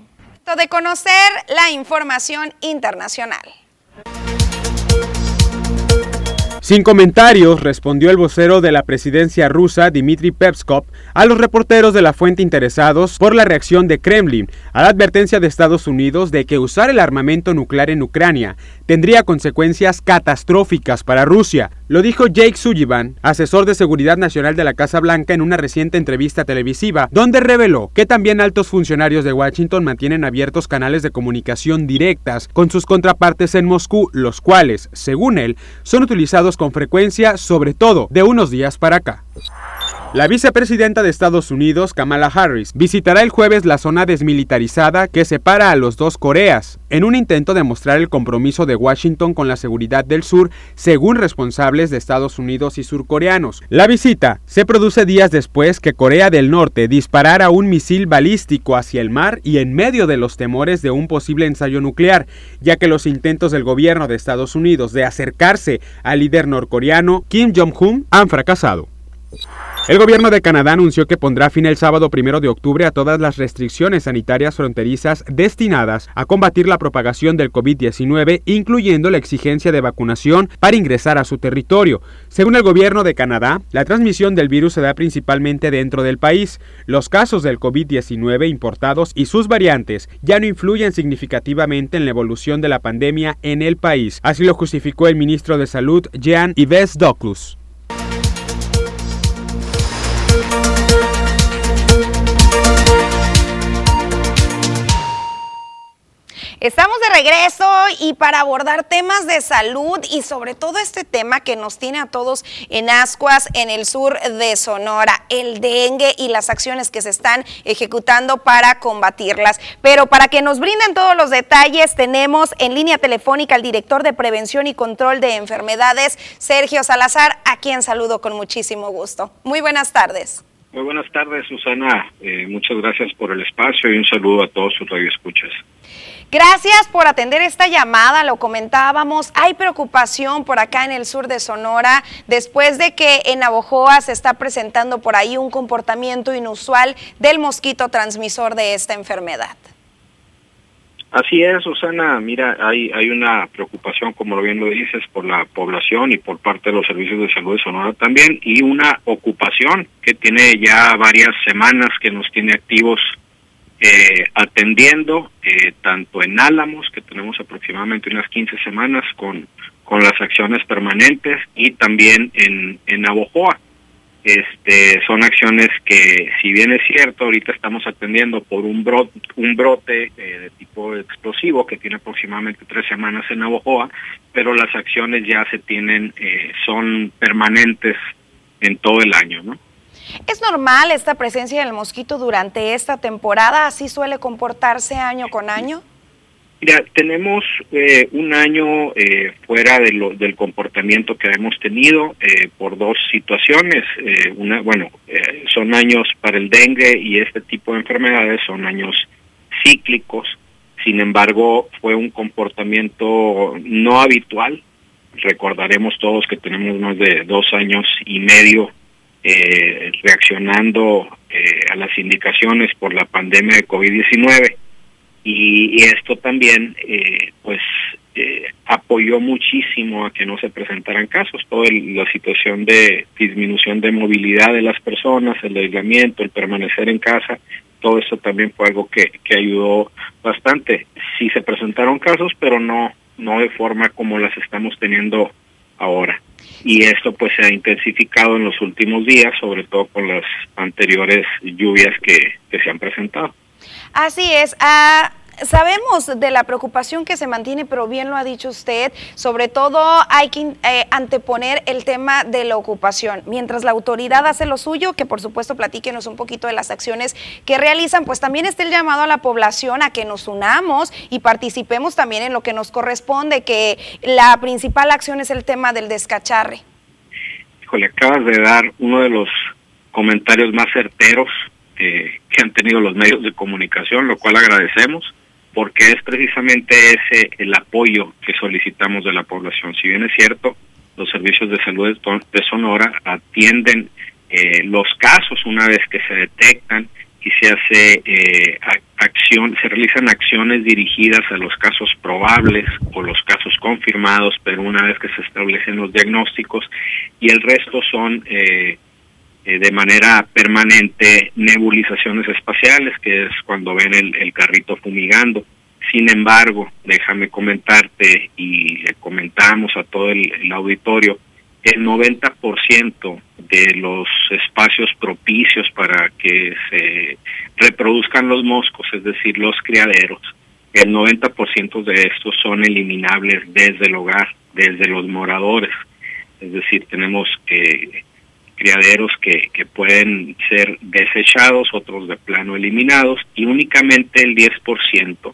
De conocer la información internacional. Sin comentarios, respondió el vocero de la presidencia rusa, Dmitry Pevskov, a los reporteros de la fuente interesados por la reacción de Kremlin a la advertencia de Estados Unidos de que usar el armamento nuclear en Ucrania tendría consecuencias catastróficas para Rusia. Lo dijo Jake Sullivan, asesor de seguridad nacional de la Casa Blanca, en una reciente entrevista televisiva, donde reveló que también altos funcionarios de Washington mantienen abiertos canales de comunicación directas con sus contrapartes en Moscú, los cuales, según él, son utilizados con frecuencia, sobre todo de unos días para acá. La vicepresidenta de Estados Unidos, Kamala Harris, visitará el jueves la zona desmilitarizada que separa a los dos Coreas, en un intento de mostrar el compromiso de Washington con la seguridad del sur, según responsables de Estados Unidos y surcoreanos. La visita se produce días después que Corea del Norte disparara un misil balístico hacia el mar y en medio de los temores de un posible ensayo nuclear, ya que los intentos del gobierno de Estados Unidos de acercarse al líder norcoreano Kim Jong-un han fracasado. El gobierno de Canadá anunció que pondrá fin el sábado primero de octubre a todas las restricciones sanitarias fronterizas destinadas a combatir la propagación del COVID-19, incluyendo la exigencia de vacunación para ingresar a su territorio. Según el gobierno de Canadá, la transmisión del virus se da principalmente dentro del país. Los casos del COVID-19 importados y sus variantes ya no influyen significativamente en la evolución de la pandemia en el país. Así lo justificó el ministro de Salud, Jean Yves Doclus. Estamos de regreso y para abordar temas de salud y sobre todo este tema que nos tiene a todos en ascuas en el sur de Sonora, el dengue y las acciones que se están ejecutando para combatirlas. Pero para que nos brinden todos los detalles, tenemos en línea telefónica al director de Prevención y Control de Enfermedades, Sergio Salazar, a quien saludo con muchísimo gusto. Muy buenas tardes. Muy buenas tardes, Susana. Eh, muchas gracias por el espacio y un saludo a todos sus radioescuchas. Gracias por atender esta llamada, lo comentábamos, hay preocupación por acá en el sur de Sonora después de que en Abojoa se está presentando por ahí un comportamiento inusual del mosquito transmisor de esta enfermedad. Así es, Susana. Mira, hay, hay una preocupación, como lo bien lo dices, por la población y por parte de los servicios de salud de Sonora también, y una ocupación que tiene ya varias semanas que nos tiene activos eh, atendiendo eh, tanto en Álamos, que tenemos aproximadamente unas 15 semanas con, con las acciones permanentes, y también en, en Abojoa. Este, son acciones que, si bien es cierto, ahorita estamos atendiendo por un brote, un brote eh, de tipo explosivo que tiene aproximadamente tres semanas en Abojoa, pero las acciones ya se tienen, eh, son permanentes en todo el año, ¿no? ¿Es normal esta presencia del mosquito durante esta temporada? ¿Así suele comportarse año con año? Mira, tenemos eh, un año eh, fuera de lo, del comportamiento que hemos tenido eh, por dos situaciones. una, bueno, son años para el dengue y este tipo de enfermedades son años cíclicos. Sin embargo, fue un comportamiento no habitual. Recordaremos todos que tenemos más de dos años y medio eh, reaccionando eh, a las indicaciones por la pandemia de COVID-19 y, esto también eh, pues eh, apoyó muchísimo a que no se presentaran casos, toda la situación de disminución de movilidad de las personas, el aislamiento, el permanecer en casa, todo eso también fue algo que, que ayudó bastante. Sí se presentaron casos, pero no, no de forma como las estamos teniendo ahora y esto pues se ha intensificado en los últimos días, sobre todo con las anteriores lluvias que, que se han presentado. Así es. Ah, Sabemos de la preocupación que se mantiene, pero bien lo ha dicho usted, sobre todo hay que eh, anteponer el tema de la ocupación. Mientras la autoridad hace lo suyo, que por supuesto platíquenos un poquito de las acciones que realizan, pues también está el llamado a la población a que nos unamos y participemos también en lo que nos corresponde, que la principal acción es el tema del descacharre. Híjole, acabas de dar uno de los comentarios más certeros eh, que han tenido los medios de comunicación, lo cual agradecemos porque es precisamente ese el apoyo que solicitamos de la población. Si bien es cierto, los servicios de salud de Sonora atienden eh, los casos una vez que se detectan y se hace eh, acción, se realizan acciones dirigidas a los casos probables o los casos confirmados, pero una vez que se establecen los diagnósticos y el resto son eh, eh, de manera permanente nebulizaciones espaciales, que es cuando ven el, carrito fumigando. Sin embargo, déjame comentarte y le comentamos a todo el, auditorio, el 90% de los espacios propicios para que se reproduzcan los moscos, es decir, los criaderos, el 90% de estos son eliminables desde el hogar, desde los moradores. Es decir, tenemos que criaderos que, pueden ser desechados, otros de plano eliminados, y únicamente el 10%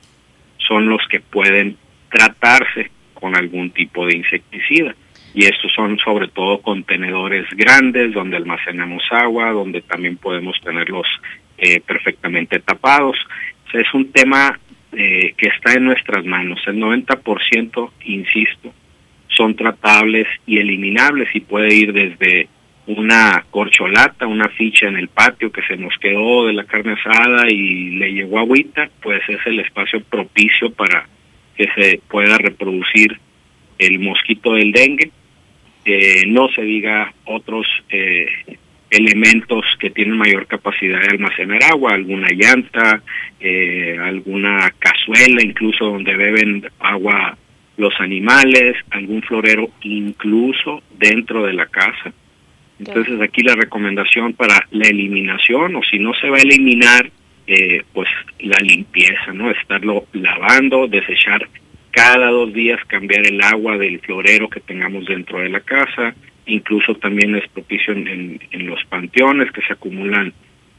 son los que pueden tratarse con algún tipo de insecticida. Y estos son sobre todo contenedores grandes donde almacenamos agua, donde también podemos tenerlos eh, perfectamente tapados. es un tema eh, que está en nuestras manos. El 90%, insisto, son tratables y eliminables y puede ir desde una corcholata, una ficha en el patio que se nos quedó de la carne asada y le llegó agüita, pues es el espacio propicio para que se pueda reproducir el mosquito del dengue. Eh, no se diga otros eh, elementos que tienen mayor capacidad de almacenar agua, alguna llanta, eh, alguna cazuela, incluso donde beben agua los animales, algún florero, incluso dentro de la casa entonces aquí la recomendación para la eliminación, o si no se va a eliminar, eh, pues la limpieza, ¿no? Estarlo lavando, desechar cada dos días, cambiar el agua del florero que tengamos dentro de la casa, incluso también es propicio en, los panteones que se acumulan,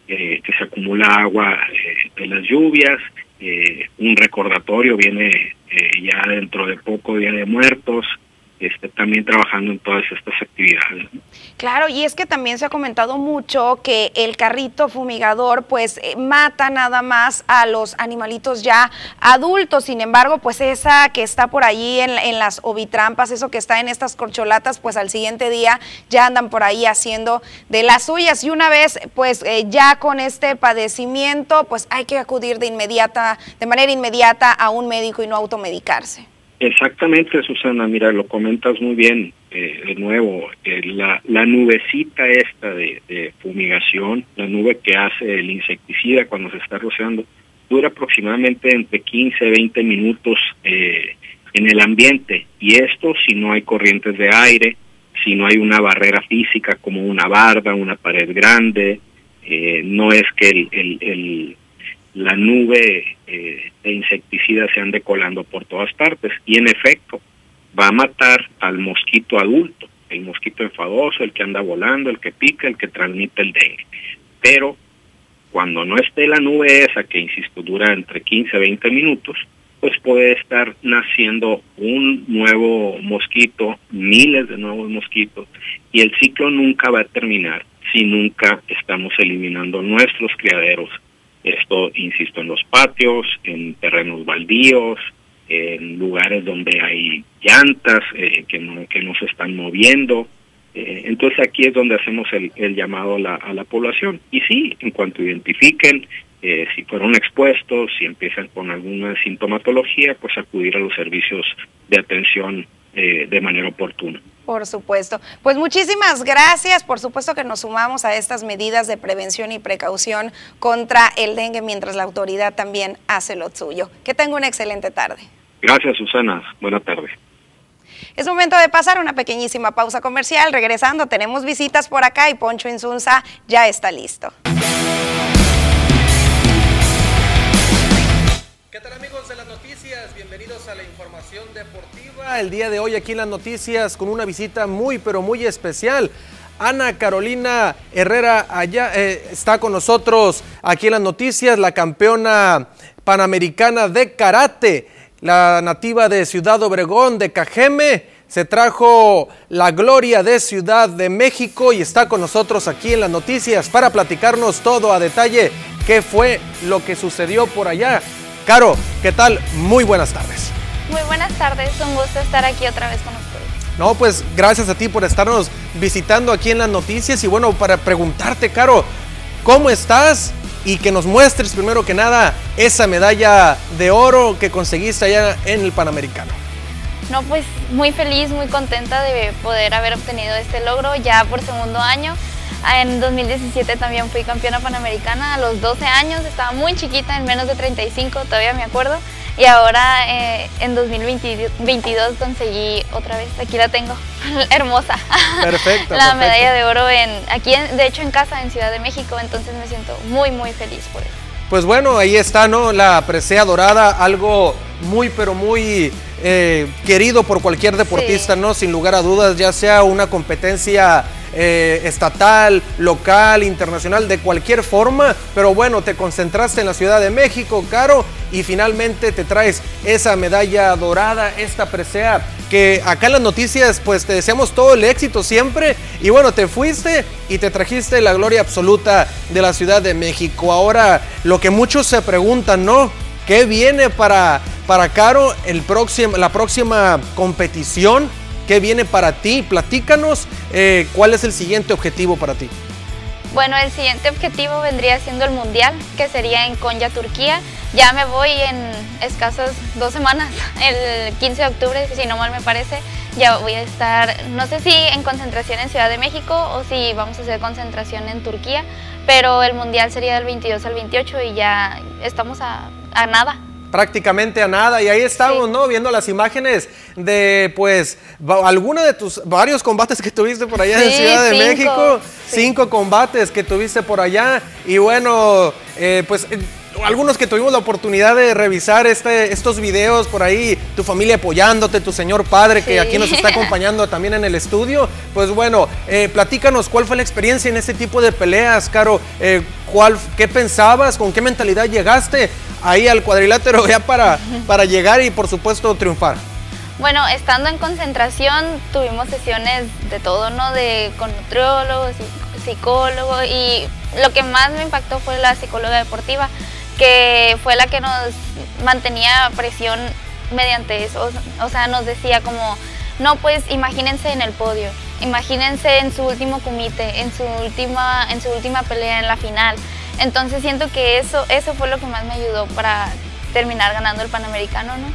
eh, que se acumula agua eh, de las lluvias, un recordatorio viene ya dentro de poco Día de Muertos, también trabajando en todas estas actividades. Claro, y es que también se ha comentado mucho que el carrito fumigador pues eh, mata nada más a los animalitos ya adultos, sin embargo pues esa que está por allí en, en las ovitrampas, eso que está en estas corcholatas, pues al siguiente día ya andan por ahí haciendo de las suyas y una vez pues eh, ya con este padecimiento pues hay que acudir de inmediata, de manera inmediata a un médico y no automedicarse. Exactamente, Susana, mira, lo comentas muy bien. Eh, de nuevo, eh, la, la nubecita esta de, fumigación, la nube que hace el insecticida cuando se está rociando, dura aproximadamente entre 15 y 20 minutos eh, en el ambiente. Y esto si no hay corrientes de aire, si no hay una barrera física como una barda, una pared grande, no es que el, el la nube eh, de insecticidas se ande colando por todas partes y en efecto va a matar al mosquito adulto, el mosquito enfadoso, el que anda volando, el que pica, el que transmite el dengue. Pero cuando no esté la nube esa, que insisto dura entre 15 a 20 minutos, pues puede estar naciendo un nuevo mosquito, miles de nuevos mosquitos, y el ciclo nunca va a terminar si nunca estamos eliminando nuestros criaderos esto, insisto, en los patios, en terrenos baldíos, en lugares donde hay llantas eh, que, no, que no se están moviendo. Eh, entonces aquí es donde hacemos el, el llamado a la, población. Y sí, en cuanto identifiquen eh, si fueron expuestos, si empiezan con alguna sintomatología, pues acudir a los servicios de atención eh, de manera oportuna. Por supuesto. Pues muchísimas gracias. Por supuesto que nos sumamos a estas medidas de prevención y precaución contra el dengue mientras la autoridad también hace lo suyo. Que tenga una excelente tarde. Gracias, Susana. Buena tarde. Es momento de pasar una pequeñísima pausa comercial. Regresando, tenemos visitas por acá y Poncho Insunza ya está listo. ¿Qué tal amigos de las noticias? Bienvenidos a la información deportiva. El día de hoy aquí en las noticias con una visita muy pero muy especial. Ana Carolina Herrera allá eh, está con nosotros aquí en las noticias, la campeona panamericana de karate, la nativa de Ciudad Obregón de Cajeme. Se trajo la gloria de Ciudad de México y está con nosotros aquí en las noticias para platicarnos todo a detalle qué fue lo que sucedió por allá Caro, ¿qué tal? Muy buenas tardes. Muy buenas tardes, un gusto estar aquí otra vez con ustedes. No, pues gracias a ti por estarnos visitando aquí en las noticias y bueno, para preguntarte, Caro, ¿cómo estás? Y que nos muestres primero que nada esa medalla de oro que conseguiste allá en el Panamericano. No, pues muy feliz, muy contenta de poder haber obtenido este logro ya por segundo año. En 2017 también fui campeona panamericana a los 12 años, estaba muy chiquita, en menos de 35, todavía me acuerdo. Y ahora eh, en 2022 conseguí otra vez, aquí la tengo, hermosa. Perfecto. la medalla de oro en, aquí, de hecho en casa, en Ciudad de México, entonces me siento muy, muy feliz por eso. Pues bueno, ahí está, ¿no? La presea dorada, algo muy, pero muy eh, querido por cualquier deportista, ¿no? Sin lugar a dudas, ya sea una competencia eh, estatal, local, internacional, de cualquier forma. Pero bueno, te concentraste en la Ciudad de México, Caro, y finalmente te traes esa medalla dorada, esta presea que acá en las noticias pues te deseamos todo el éxito siempre y bueno, te fuiste y te trajiste la gloria absoluta de la Ciudad de México. Ahora, lo que muchos se preguntan, ¿no? ¿Qué viene para, para Caro el próximo, la próxima competición? ¿Qué viene para ti? Platícanos eh, cuál es el siguiente objetivo para ti. Bueno, el siguiente objetivo vendría siendo el Mundial, que sería en Konya, Turquía. Ya me voy en escasas dos semanas, el 15 de octubre, si no mal me parece. Ya voy a estar, no sé si en concentración en Ciudad de México o si vamos a hacer concentración en Turquía, pero el Mundial sería del 22 al 28 y ya estamos a, a nada prácticamente a nada. Y ahí estamos, ¿no? Viendo las imágenes de, pues, algunos de tus varios combates que tuviste por allá en Ciudad de México. Cinco combates que tuviste por allá. Y bueno, eh, pues eh, algunos que tuvimos la oportunidad de revisar este, estos videos por ahí, tu familia apoyándote, tu señor padre que aquí nos está acompañando también en el estudio, pues bueno, eh, platícanos cuál fue la experiencia en este tipo de peleas, Caro, eh, cuál, qué pensabas, con qué mentalidad llegaste ahí al cuadrilátero ya para, para llegar y por supuesto triunfar. Bueno, estando en concentración tuvimos sesiones de todo, ¿no? De con nutriólogos, psicólogos y lo que más me impactó fue la psicóloga deportiva que fue la que nos mantenía presión mediante eso. O sea, nos decía como, no, pues imagínense en el podio, imagínense en su último comité, en su última, en su última pelea en la final. Entonces siento que eso, eso fue lo que más me ayudó para terminar ganando el Panamericano, ¿no?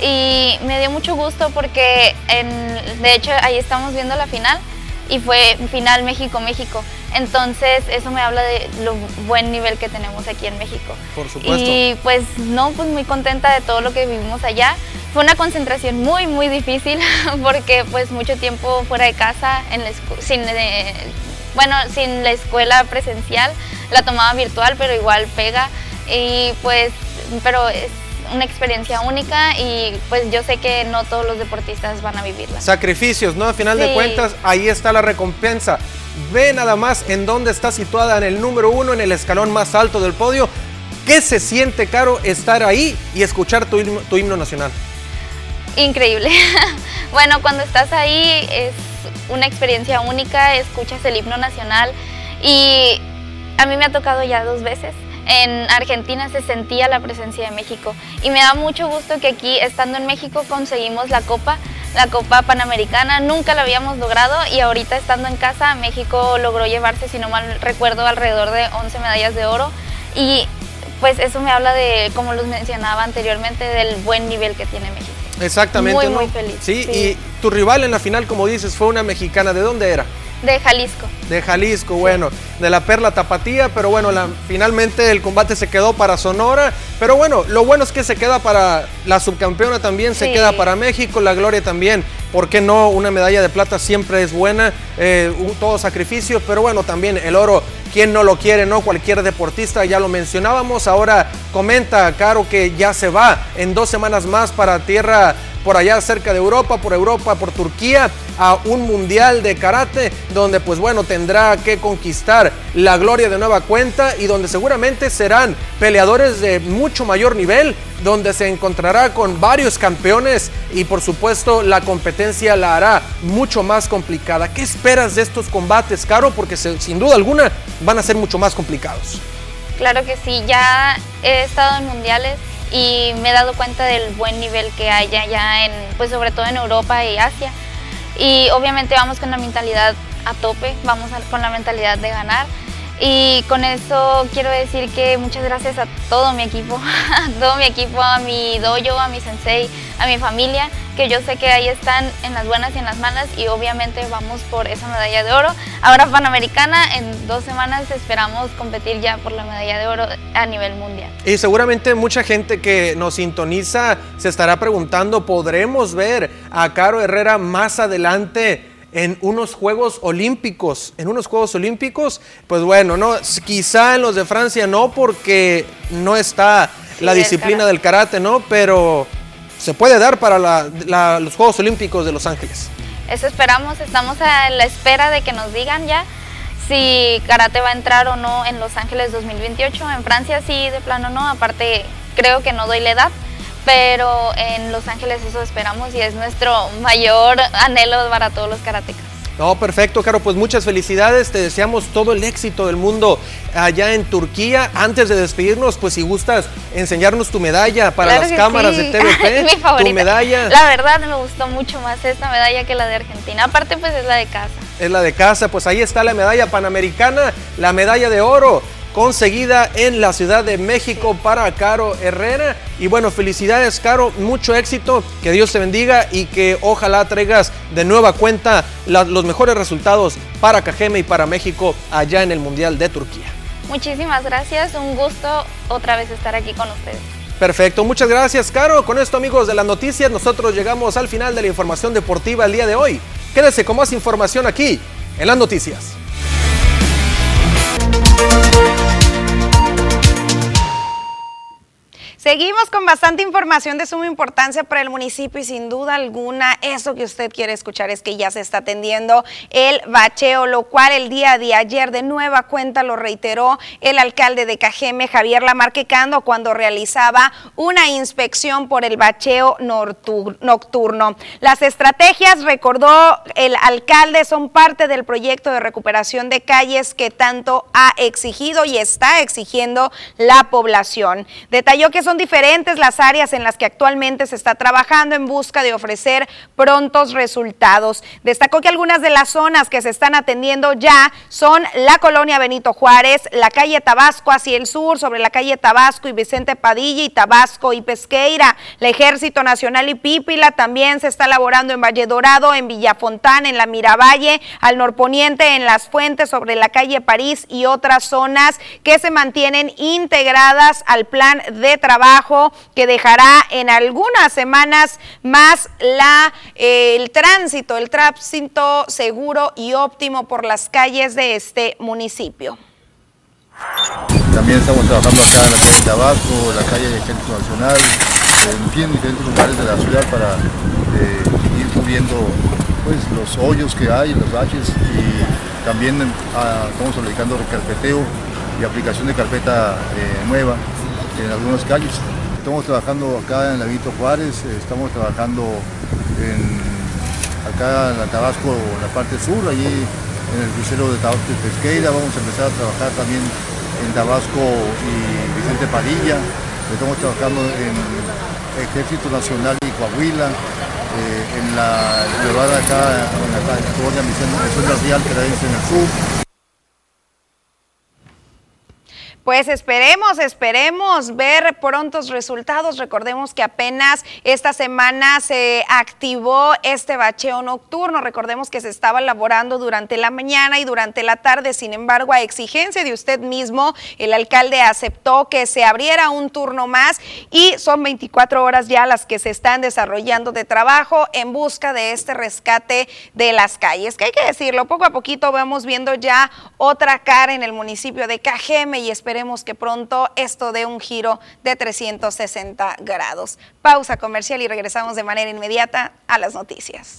Y me dio mucho gusto porque, en, de hecho, ahí estamos viendo la final y fue final México-México. Entonces, eso me habla de lo buen nivel que tenemos aquí en México. Por supuesto. Y pues no, pues muy contenta de todo lo que vivimos allá. Fue una concentración muy, muy difícil porque pues mucho tiempo fuera de casa, en sin, eh, bueno, sin la escuela presencial, la tomaba virtual, pero igual pega. Y pues, pero es una experiencia única y pues yo sé que no todos los deportistas van a vivirla. Sacrificios, ¿no? A final de cuentas, ahí está la recompensa. Ve nada más en dónde está situada en el número uno, en el escalón más alto del podio. ¿Qué se siente, Caro, estar ahí y escuchar tu himno, nacional? Increíble. bueno, cuando estás ahí es una experiencia única, escuchas el himno nacional y a mí me ha tocado ya dos veces en Argentina se sentía la presencia de México. Y me da mucho gusto que aquí, estando en México, conseguimos la Copa, la Copa Panamericana. Nunca la habíamos logrado y ahorita estando en casa, México logró llevarse, si no mal recuerdo, alrededor de 11 medallas de oro. Y pues eso me habla de, como los mencionaba anteriormente, del buen nivel que tiene México. Exactamente. Muy, muy feliz. sí, y tu rival en la final, como dices, fue una mexicana. ¿De dónde era? De Jalisco. De Jalisco, bueno, de la Perla Tapatía, pero bueno, la, finalmente el combate se quedó para Sonora, pero bueno, lo bueno es que se queda para la subcampeona también, se queda para México, la gloria también, ¿por qué no? Una medalla de plata siempre es buena, eh, todo sacrificio, pero bueno, también el oro, ¿quién no lo quiere, no? Cualquier deportista, ya lo mencionábamos, ahora comenta Caro que ya se va en dos semanas más para tierra por allá cerca de Europa, por Europa, por Turquía, a un mundial de karate, donde pues bueno, tendrá que conquistar la gloria de nueva cuenta y donde seguramente serán peleadores de mucho mayor nivel, donde se encontrará con varios campeones y por supuesto la competencia la hará mucho más complicada. ¿Qué esperas de estos combates, Caro? Porque sin duda alguna van a ser mucho más complicados. Claro que sí, ya he estado en mundiales y me he dado cuenta del buen nivel que hay allá, en, pues sobre todo en Europa y Asia. Y obviamente vamos con la mentalidad a tope, vamos con la mentalidad de ganar. Y con eso quiero decir que muchas gracias a todo mi equipo, a todo mi equipo, a mi dojo, a mi sensei, a mi familia, que yo sé que ahí están en las buenas y en las malas y obviamente vamos por esa medalla de oro. Ahora Panamericana, en dos semanas esperamos competir ya por la medalla de oro a nivel mundial. Y seguramente mucha gente que nos sintoniza se estará preguntando, ¿podremos ver a Caro Herrera más adelante? En unos Juegos Olímpicos. En unos Juegos Olímpicos, pues bueno, no, quizá en los de Francia no, porque no está la disciplina del karate, ¿no? Pero se puede dar para los Juegos Olímpicos de Los Ángeles. Eso esperamos, estamos a la espera de que nos digan ya si karate va a entrar o no en Los Ángeles 2028. En Francia sí, de plano no, aparte creo que no doy la edad, pero en Los Ángeles eso esperamos y es nuestro mayor anhelo para todos los karatecas. No, perfecto, Caro, pues muchas felicidades, te deseamos todo el éxito del mundo allá en Turquía. Antes de despedirnos, pues si gustas enseñarnos tu medalla para las cámaras de TVP, Mi favorita. tu medalla. La verdad me gustó mucho más esta medalla que la de Argentina. Aparte pues es la de casa. Es la de casa, pues ahí está la medalla panamericana, la medalla de oro conseguida en la Ciudad de México para Caro Herrera. Y bueno, felicidades Caro, mucho éxito, que Dios te bendiga y que ojalá traigas de nueva cuenta la- los mejores resultados para Cajeme y para México allá en el Mundial de Turquía. Muchísimas gracias, un gusto otra vez estar aquí con ustedes. Perfecto, muchas gracias Caro. Con esto amigos de las noticias, nosotros llegamos al final de la información deportiva el día de hoy. Quédese con más información aquí en las noticias. Seguimos con bastante información de suma importancia para el municipio y sin duda alguna eso que usted quiere escuchar es que ya se está atendiendo el bacheo, lo cual el día de ayer de nueva cuenta lo reiteró el alcalde de Cajeme, Javier Lamarque Cando, cuando realizaba una inspección por el bacheo nocturno. Las estrategias, recordó el alcalde, son parte del proyecto de recuperación de calles que tanto ha exigido y está exigiendo la población. Detalló que son diferentes las áreas en las que actualmente se está trabajando en busca de ofrecer prontos resultados. Destacó que algunas de las zonas que se están atendiendo ya son la colonia Benito Juárez, la calle Tabasco hacia el sur, sobre la calle Tabasco y Vicente Padilla y Tabasco y Pesqueira, el Ejército Nacional y Pípila también se está elaborando en Valle Dorado, en Villafontán, en la Miravalle, al norponiente, en Las Fuentes, sobre la calle París y otras zonas que se mantienen integradas al plan de trabajo que dejará en algunas semanas más la, eh, el tránsito, el tránsito seguro y óptimo por las calles de este municipio. También estamos trabajando acá en la calle Tabasco, la calle del Ejército Nacional, en fin, en diferentes lugares de la ciudad para eh, ir cubriendo pues, los hoyos que hay, los baches y también ah, estamos dedicando recarpeteo y aplicación de carpeta eh, nueva en algunas calles. Estamos trabajando acá en la Vito Juárez, eh, estamos trabajando acá en la Tabasco, en la parte sur, allí en el crucero de Tabasco y Pesqueira, vamos a empezar a trabajar también en Tabasco y Vicente Padilla, estamos trabajando en Ejército Nacional y Coahuila, eh, en la elevada acá en la calle colonia Vicente Real, en el sur. Pues esperemos, esperemos ver prontos resultados. Recordemos que apenas esta semana se activó este bacheo nocturno. Recordemos que se estaba elaborando durante la mañana y durante la tarde. Sin embargo, a exigencia de usted mismo, el alcalde aceptó que se abriera un turno más y son 24 horas ya las que se están desarrollando de trabajo en busca de este rescate de las calles. Que hay que decirlo, poco a poquito vamos viendo ya otra cara en el municipio de Cajeme y esperemos que pronto esto dé un giro de 360 grados. Pausa comercial y regresamos de manera inmediata a las noticias.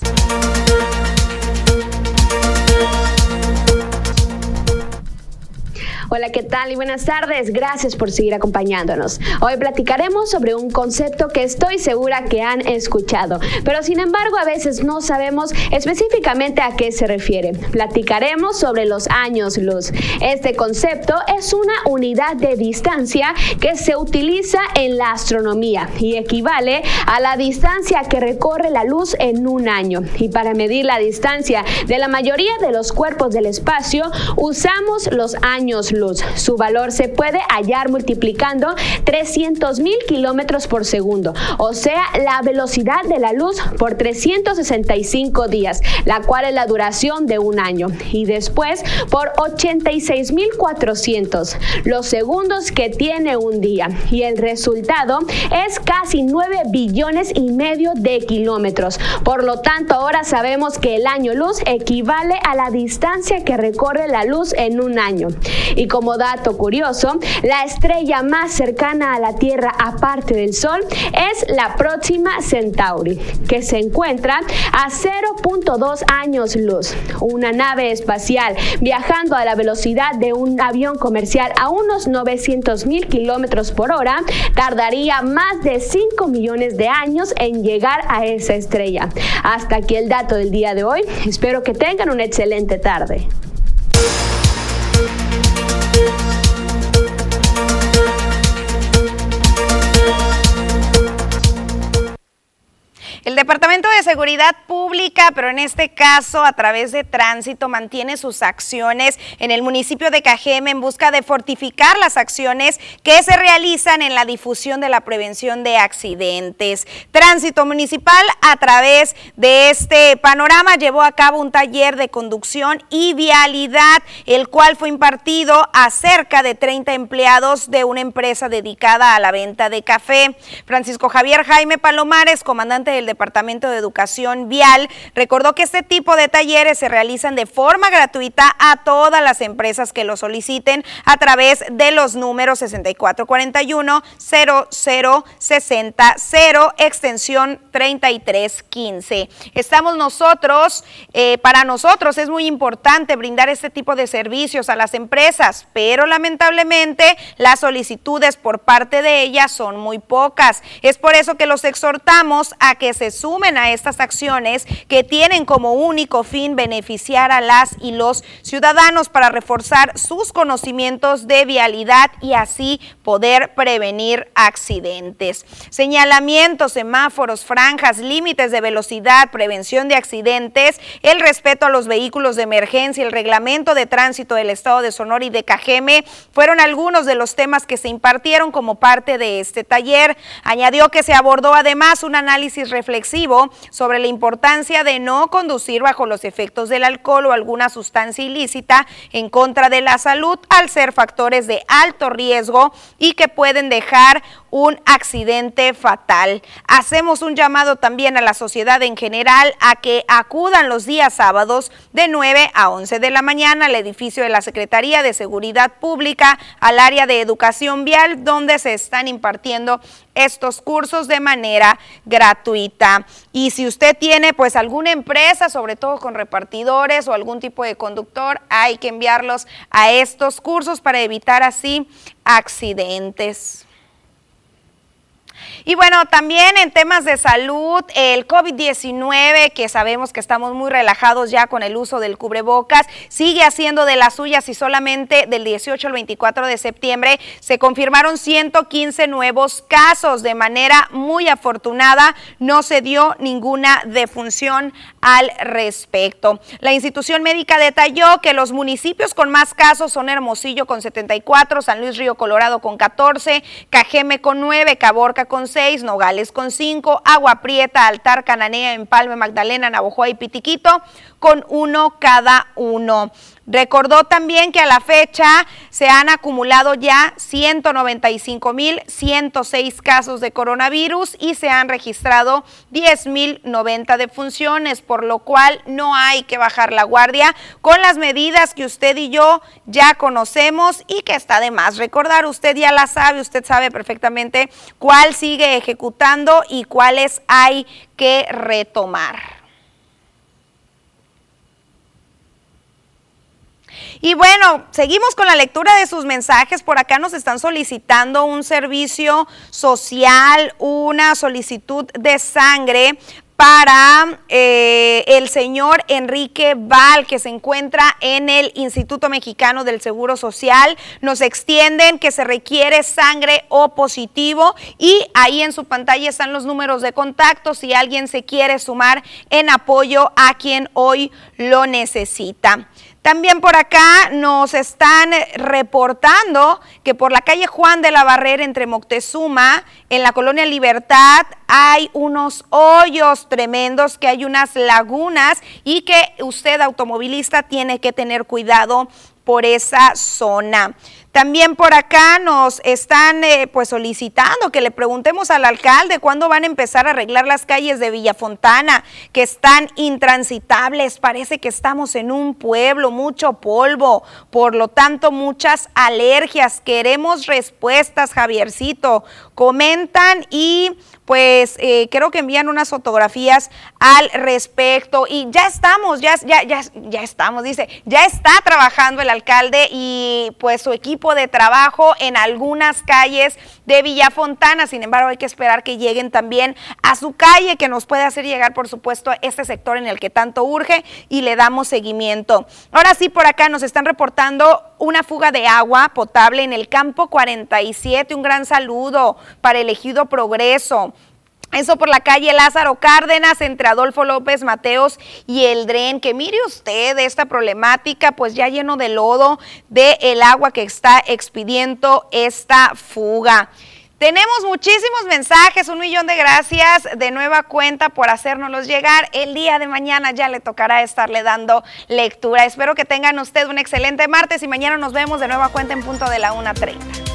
Hola, ¿qué tal? Y buenas tardes. Gracias por seguir acompañándonos. Hoy platicaremos sobre un concepto que estoy segura que han escuchado, pero sin embargo a veces no sabemos específicamente a qué se refiere. Platicaremos sobre los años luz. Este concepto es una unidad de distancia que se utiliza en la astronomía y equivale a la distancia que recorre la luz en un año. Y para medir la distancia de la mayoría de los cuerpos del espacio, usamos los años luz. Su valor se puede hallar multiplicando 300 mil kilómetros por segundo, o sea, la velocidad de la luz por 365 días, la cual es la duración de un año, y después por 86 mil 400, los segundos que tiene un día, y el resultado es casi 9 billones y medio de kilómetros. Por lo tanto, ahora sabemos que el año luz equivale a la distancia que recorre la luz en un año. Y Y como dato curioso, la estrella más cercana a la Tierra aparte del Sol es la próxima Centauri, que se encuentra a 0.2 años luz. Una nave espacial viajando a la velocidad de un avión comercial a unos 900 mil kilómetros por hora tardaría más de 5 millones de años en llegar a esa estrella. Hasta aquí el dato del día de hoy. Espero que tengan una excelente tarde. El Departamento de Seguridad Pública, pero en este caso a través de tránsito, mantiene sus acciones en el municipio de Cajeme en busca de fortificar las acciones que se realizan en la difusión de la prevención de accidentes. Tránsito Municipal a través de este panorama llevó a cabo un taller de conducción y vialidad, el cual fue impartido a cerca de 30 empleados de una empresa dedicada a la venta de café. Francisco Javier Jaime Palomares, comandante del Departamento de Educación Vial, recordó que este tipo de talleres se realizan de forma gratuita a todas las empresas que lo soliciten a través de los números 6441 0060 extensión 3315. Estamos nosotros, eh, para nosotros es muy importante brindar este tipo de servicios a las empresas, pero lamentablemente las solicitudes por parte de ellas son muy pocas. Es por eso que los exhortamos a que se sumen a estas acciones que tienen como único fin beneficiar a las y los ciudadanos para reforzar sus conocimientos de vialidad y así poder prevenir accidentes. Señalamientos, semáforos, franjas, límites de velocidad, prevención de accidentes, el respeto a los vehículos de emergencia, el reglamento de tránsito del Estado de Sonora y de Cajeme fueron algunos de los temas que se impartieron como parte de este taller. Añadió que se abordó además un análisis reflexivo sobre la importancia de no conducir bajo los efectos del alcohol o alguna sustancia ilícita en contra de la salud al ser factores de alto riesgo y que pueden dejar un accidente fatal. Hacemos un llamado también a la sociedad en general a que acudan los días sábados de 9 a 11 de la mañana al edificio de la Secretaría de Seguridad Pública, al área de educación vial, donde se están impartiendo estos cursos de manera gratuita. Y si usted tiene pues alguna empresa, sobre todo con repartidores o algún tipo de conductor, hay que enviarlos a estos cursos para evitar así accidentes. Y bueno, también en temas de salud, el COVID-19, que sabemos que estamos muy relajados ya con el uso del cubrebocas, sigue haciendo de las suyas y solamente del 18 al 24 de septiembre se confirmaron 115 nuevos casos. De manera muy afortunada, no se dio ninguna defunción al respecto. La institución médica detalló que los municipios con más casos son Hermosillo con 74, San Luis Río Colorado con 14, Cajeme con 9, Caborca con 6, Nogales con 5, Agua Prieta, Altar, Cananea, Empalme, Magdalena, Navojoa y Pitiquito con uno cada uno. Recordó también que a la fecha se han acumulado ya 195.106 casos de coronavirus y se han registrado 10.090 defunciones, por lo cual no hay que bajar la guardia con las medidas que usted y yo ya conocemos y que está de más recordar. Usted ya la sabe, usted sabe perfectamente cuál sigue ejecutando y cuáles hay que retomar. Y bueno, seguimos con la lectura de sus mensajes. Por acá nos están solicitando un servicio social, una solicitud de sangre para eh, el señor Enrique Val, que se encuentra en el Instituto Mexicano del Seguro Social. Nos extienden que se requiere sangre O positivo y ahí en su pantalla están los números de contacto si alguien se quiere sumar en apoyo a quien hoy lo necesita. También por acá nos están reportando que por la calle Juan de la Barrera entre Moctezuma, en la colonia Libertad, hay unos hoyos tremendos, que hay unas lagunas y que usted automovilista tiene que tener cuidado por esa zona. También por acá nos están eh, pues solicitando que le preguntemos al alcalde cuándo van a empezar a arreglar las calles de Villafontana, que están intransitables. Parece que estamos en un pueblo, mucho polvo, por lo tanto muchas alergias. Queremos respuestas, Javiercito. Comentan y pues eh, creo que envían unas fotografías al respecto y ya estamos, ya, ya, ya, ya estamos, dice, ya está trabajando el alcalde y pues su equipo de trabajo en algunas calles de Villafontana, sin embargo hay que esperar que lleguen también a su calle, que nos puede hacer llegar por supuesto este sector en el que tanto urge y le damos seguimiento. Ahora sí, por acá nos están reportando una fuga de agua potable en el campo 47, un gran saludo para el ejido Progreso. Eso por la calle Lázaro Cárdenas entre Adolfo López Mateos y el Dren, que mire usted esta problemática, pues ya lleno de lodo de agua que está expidiendo esta fuga. Tenemos muchísimos mensajes, un millón de gracias de nueva cuenta por hacérnoslos llegar. El día de mañana ya le tocará estarle dando lectura. Espero que tengan usted un excelente martes y mañana nos vemos de nueva cuenta en punto de la 1.30.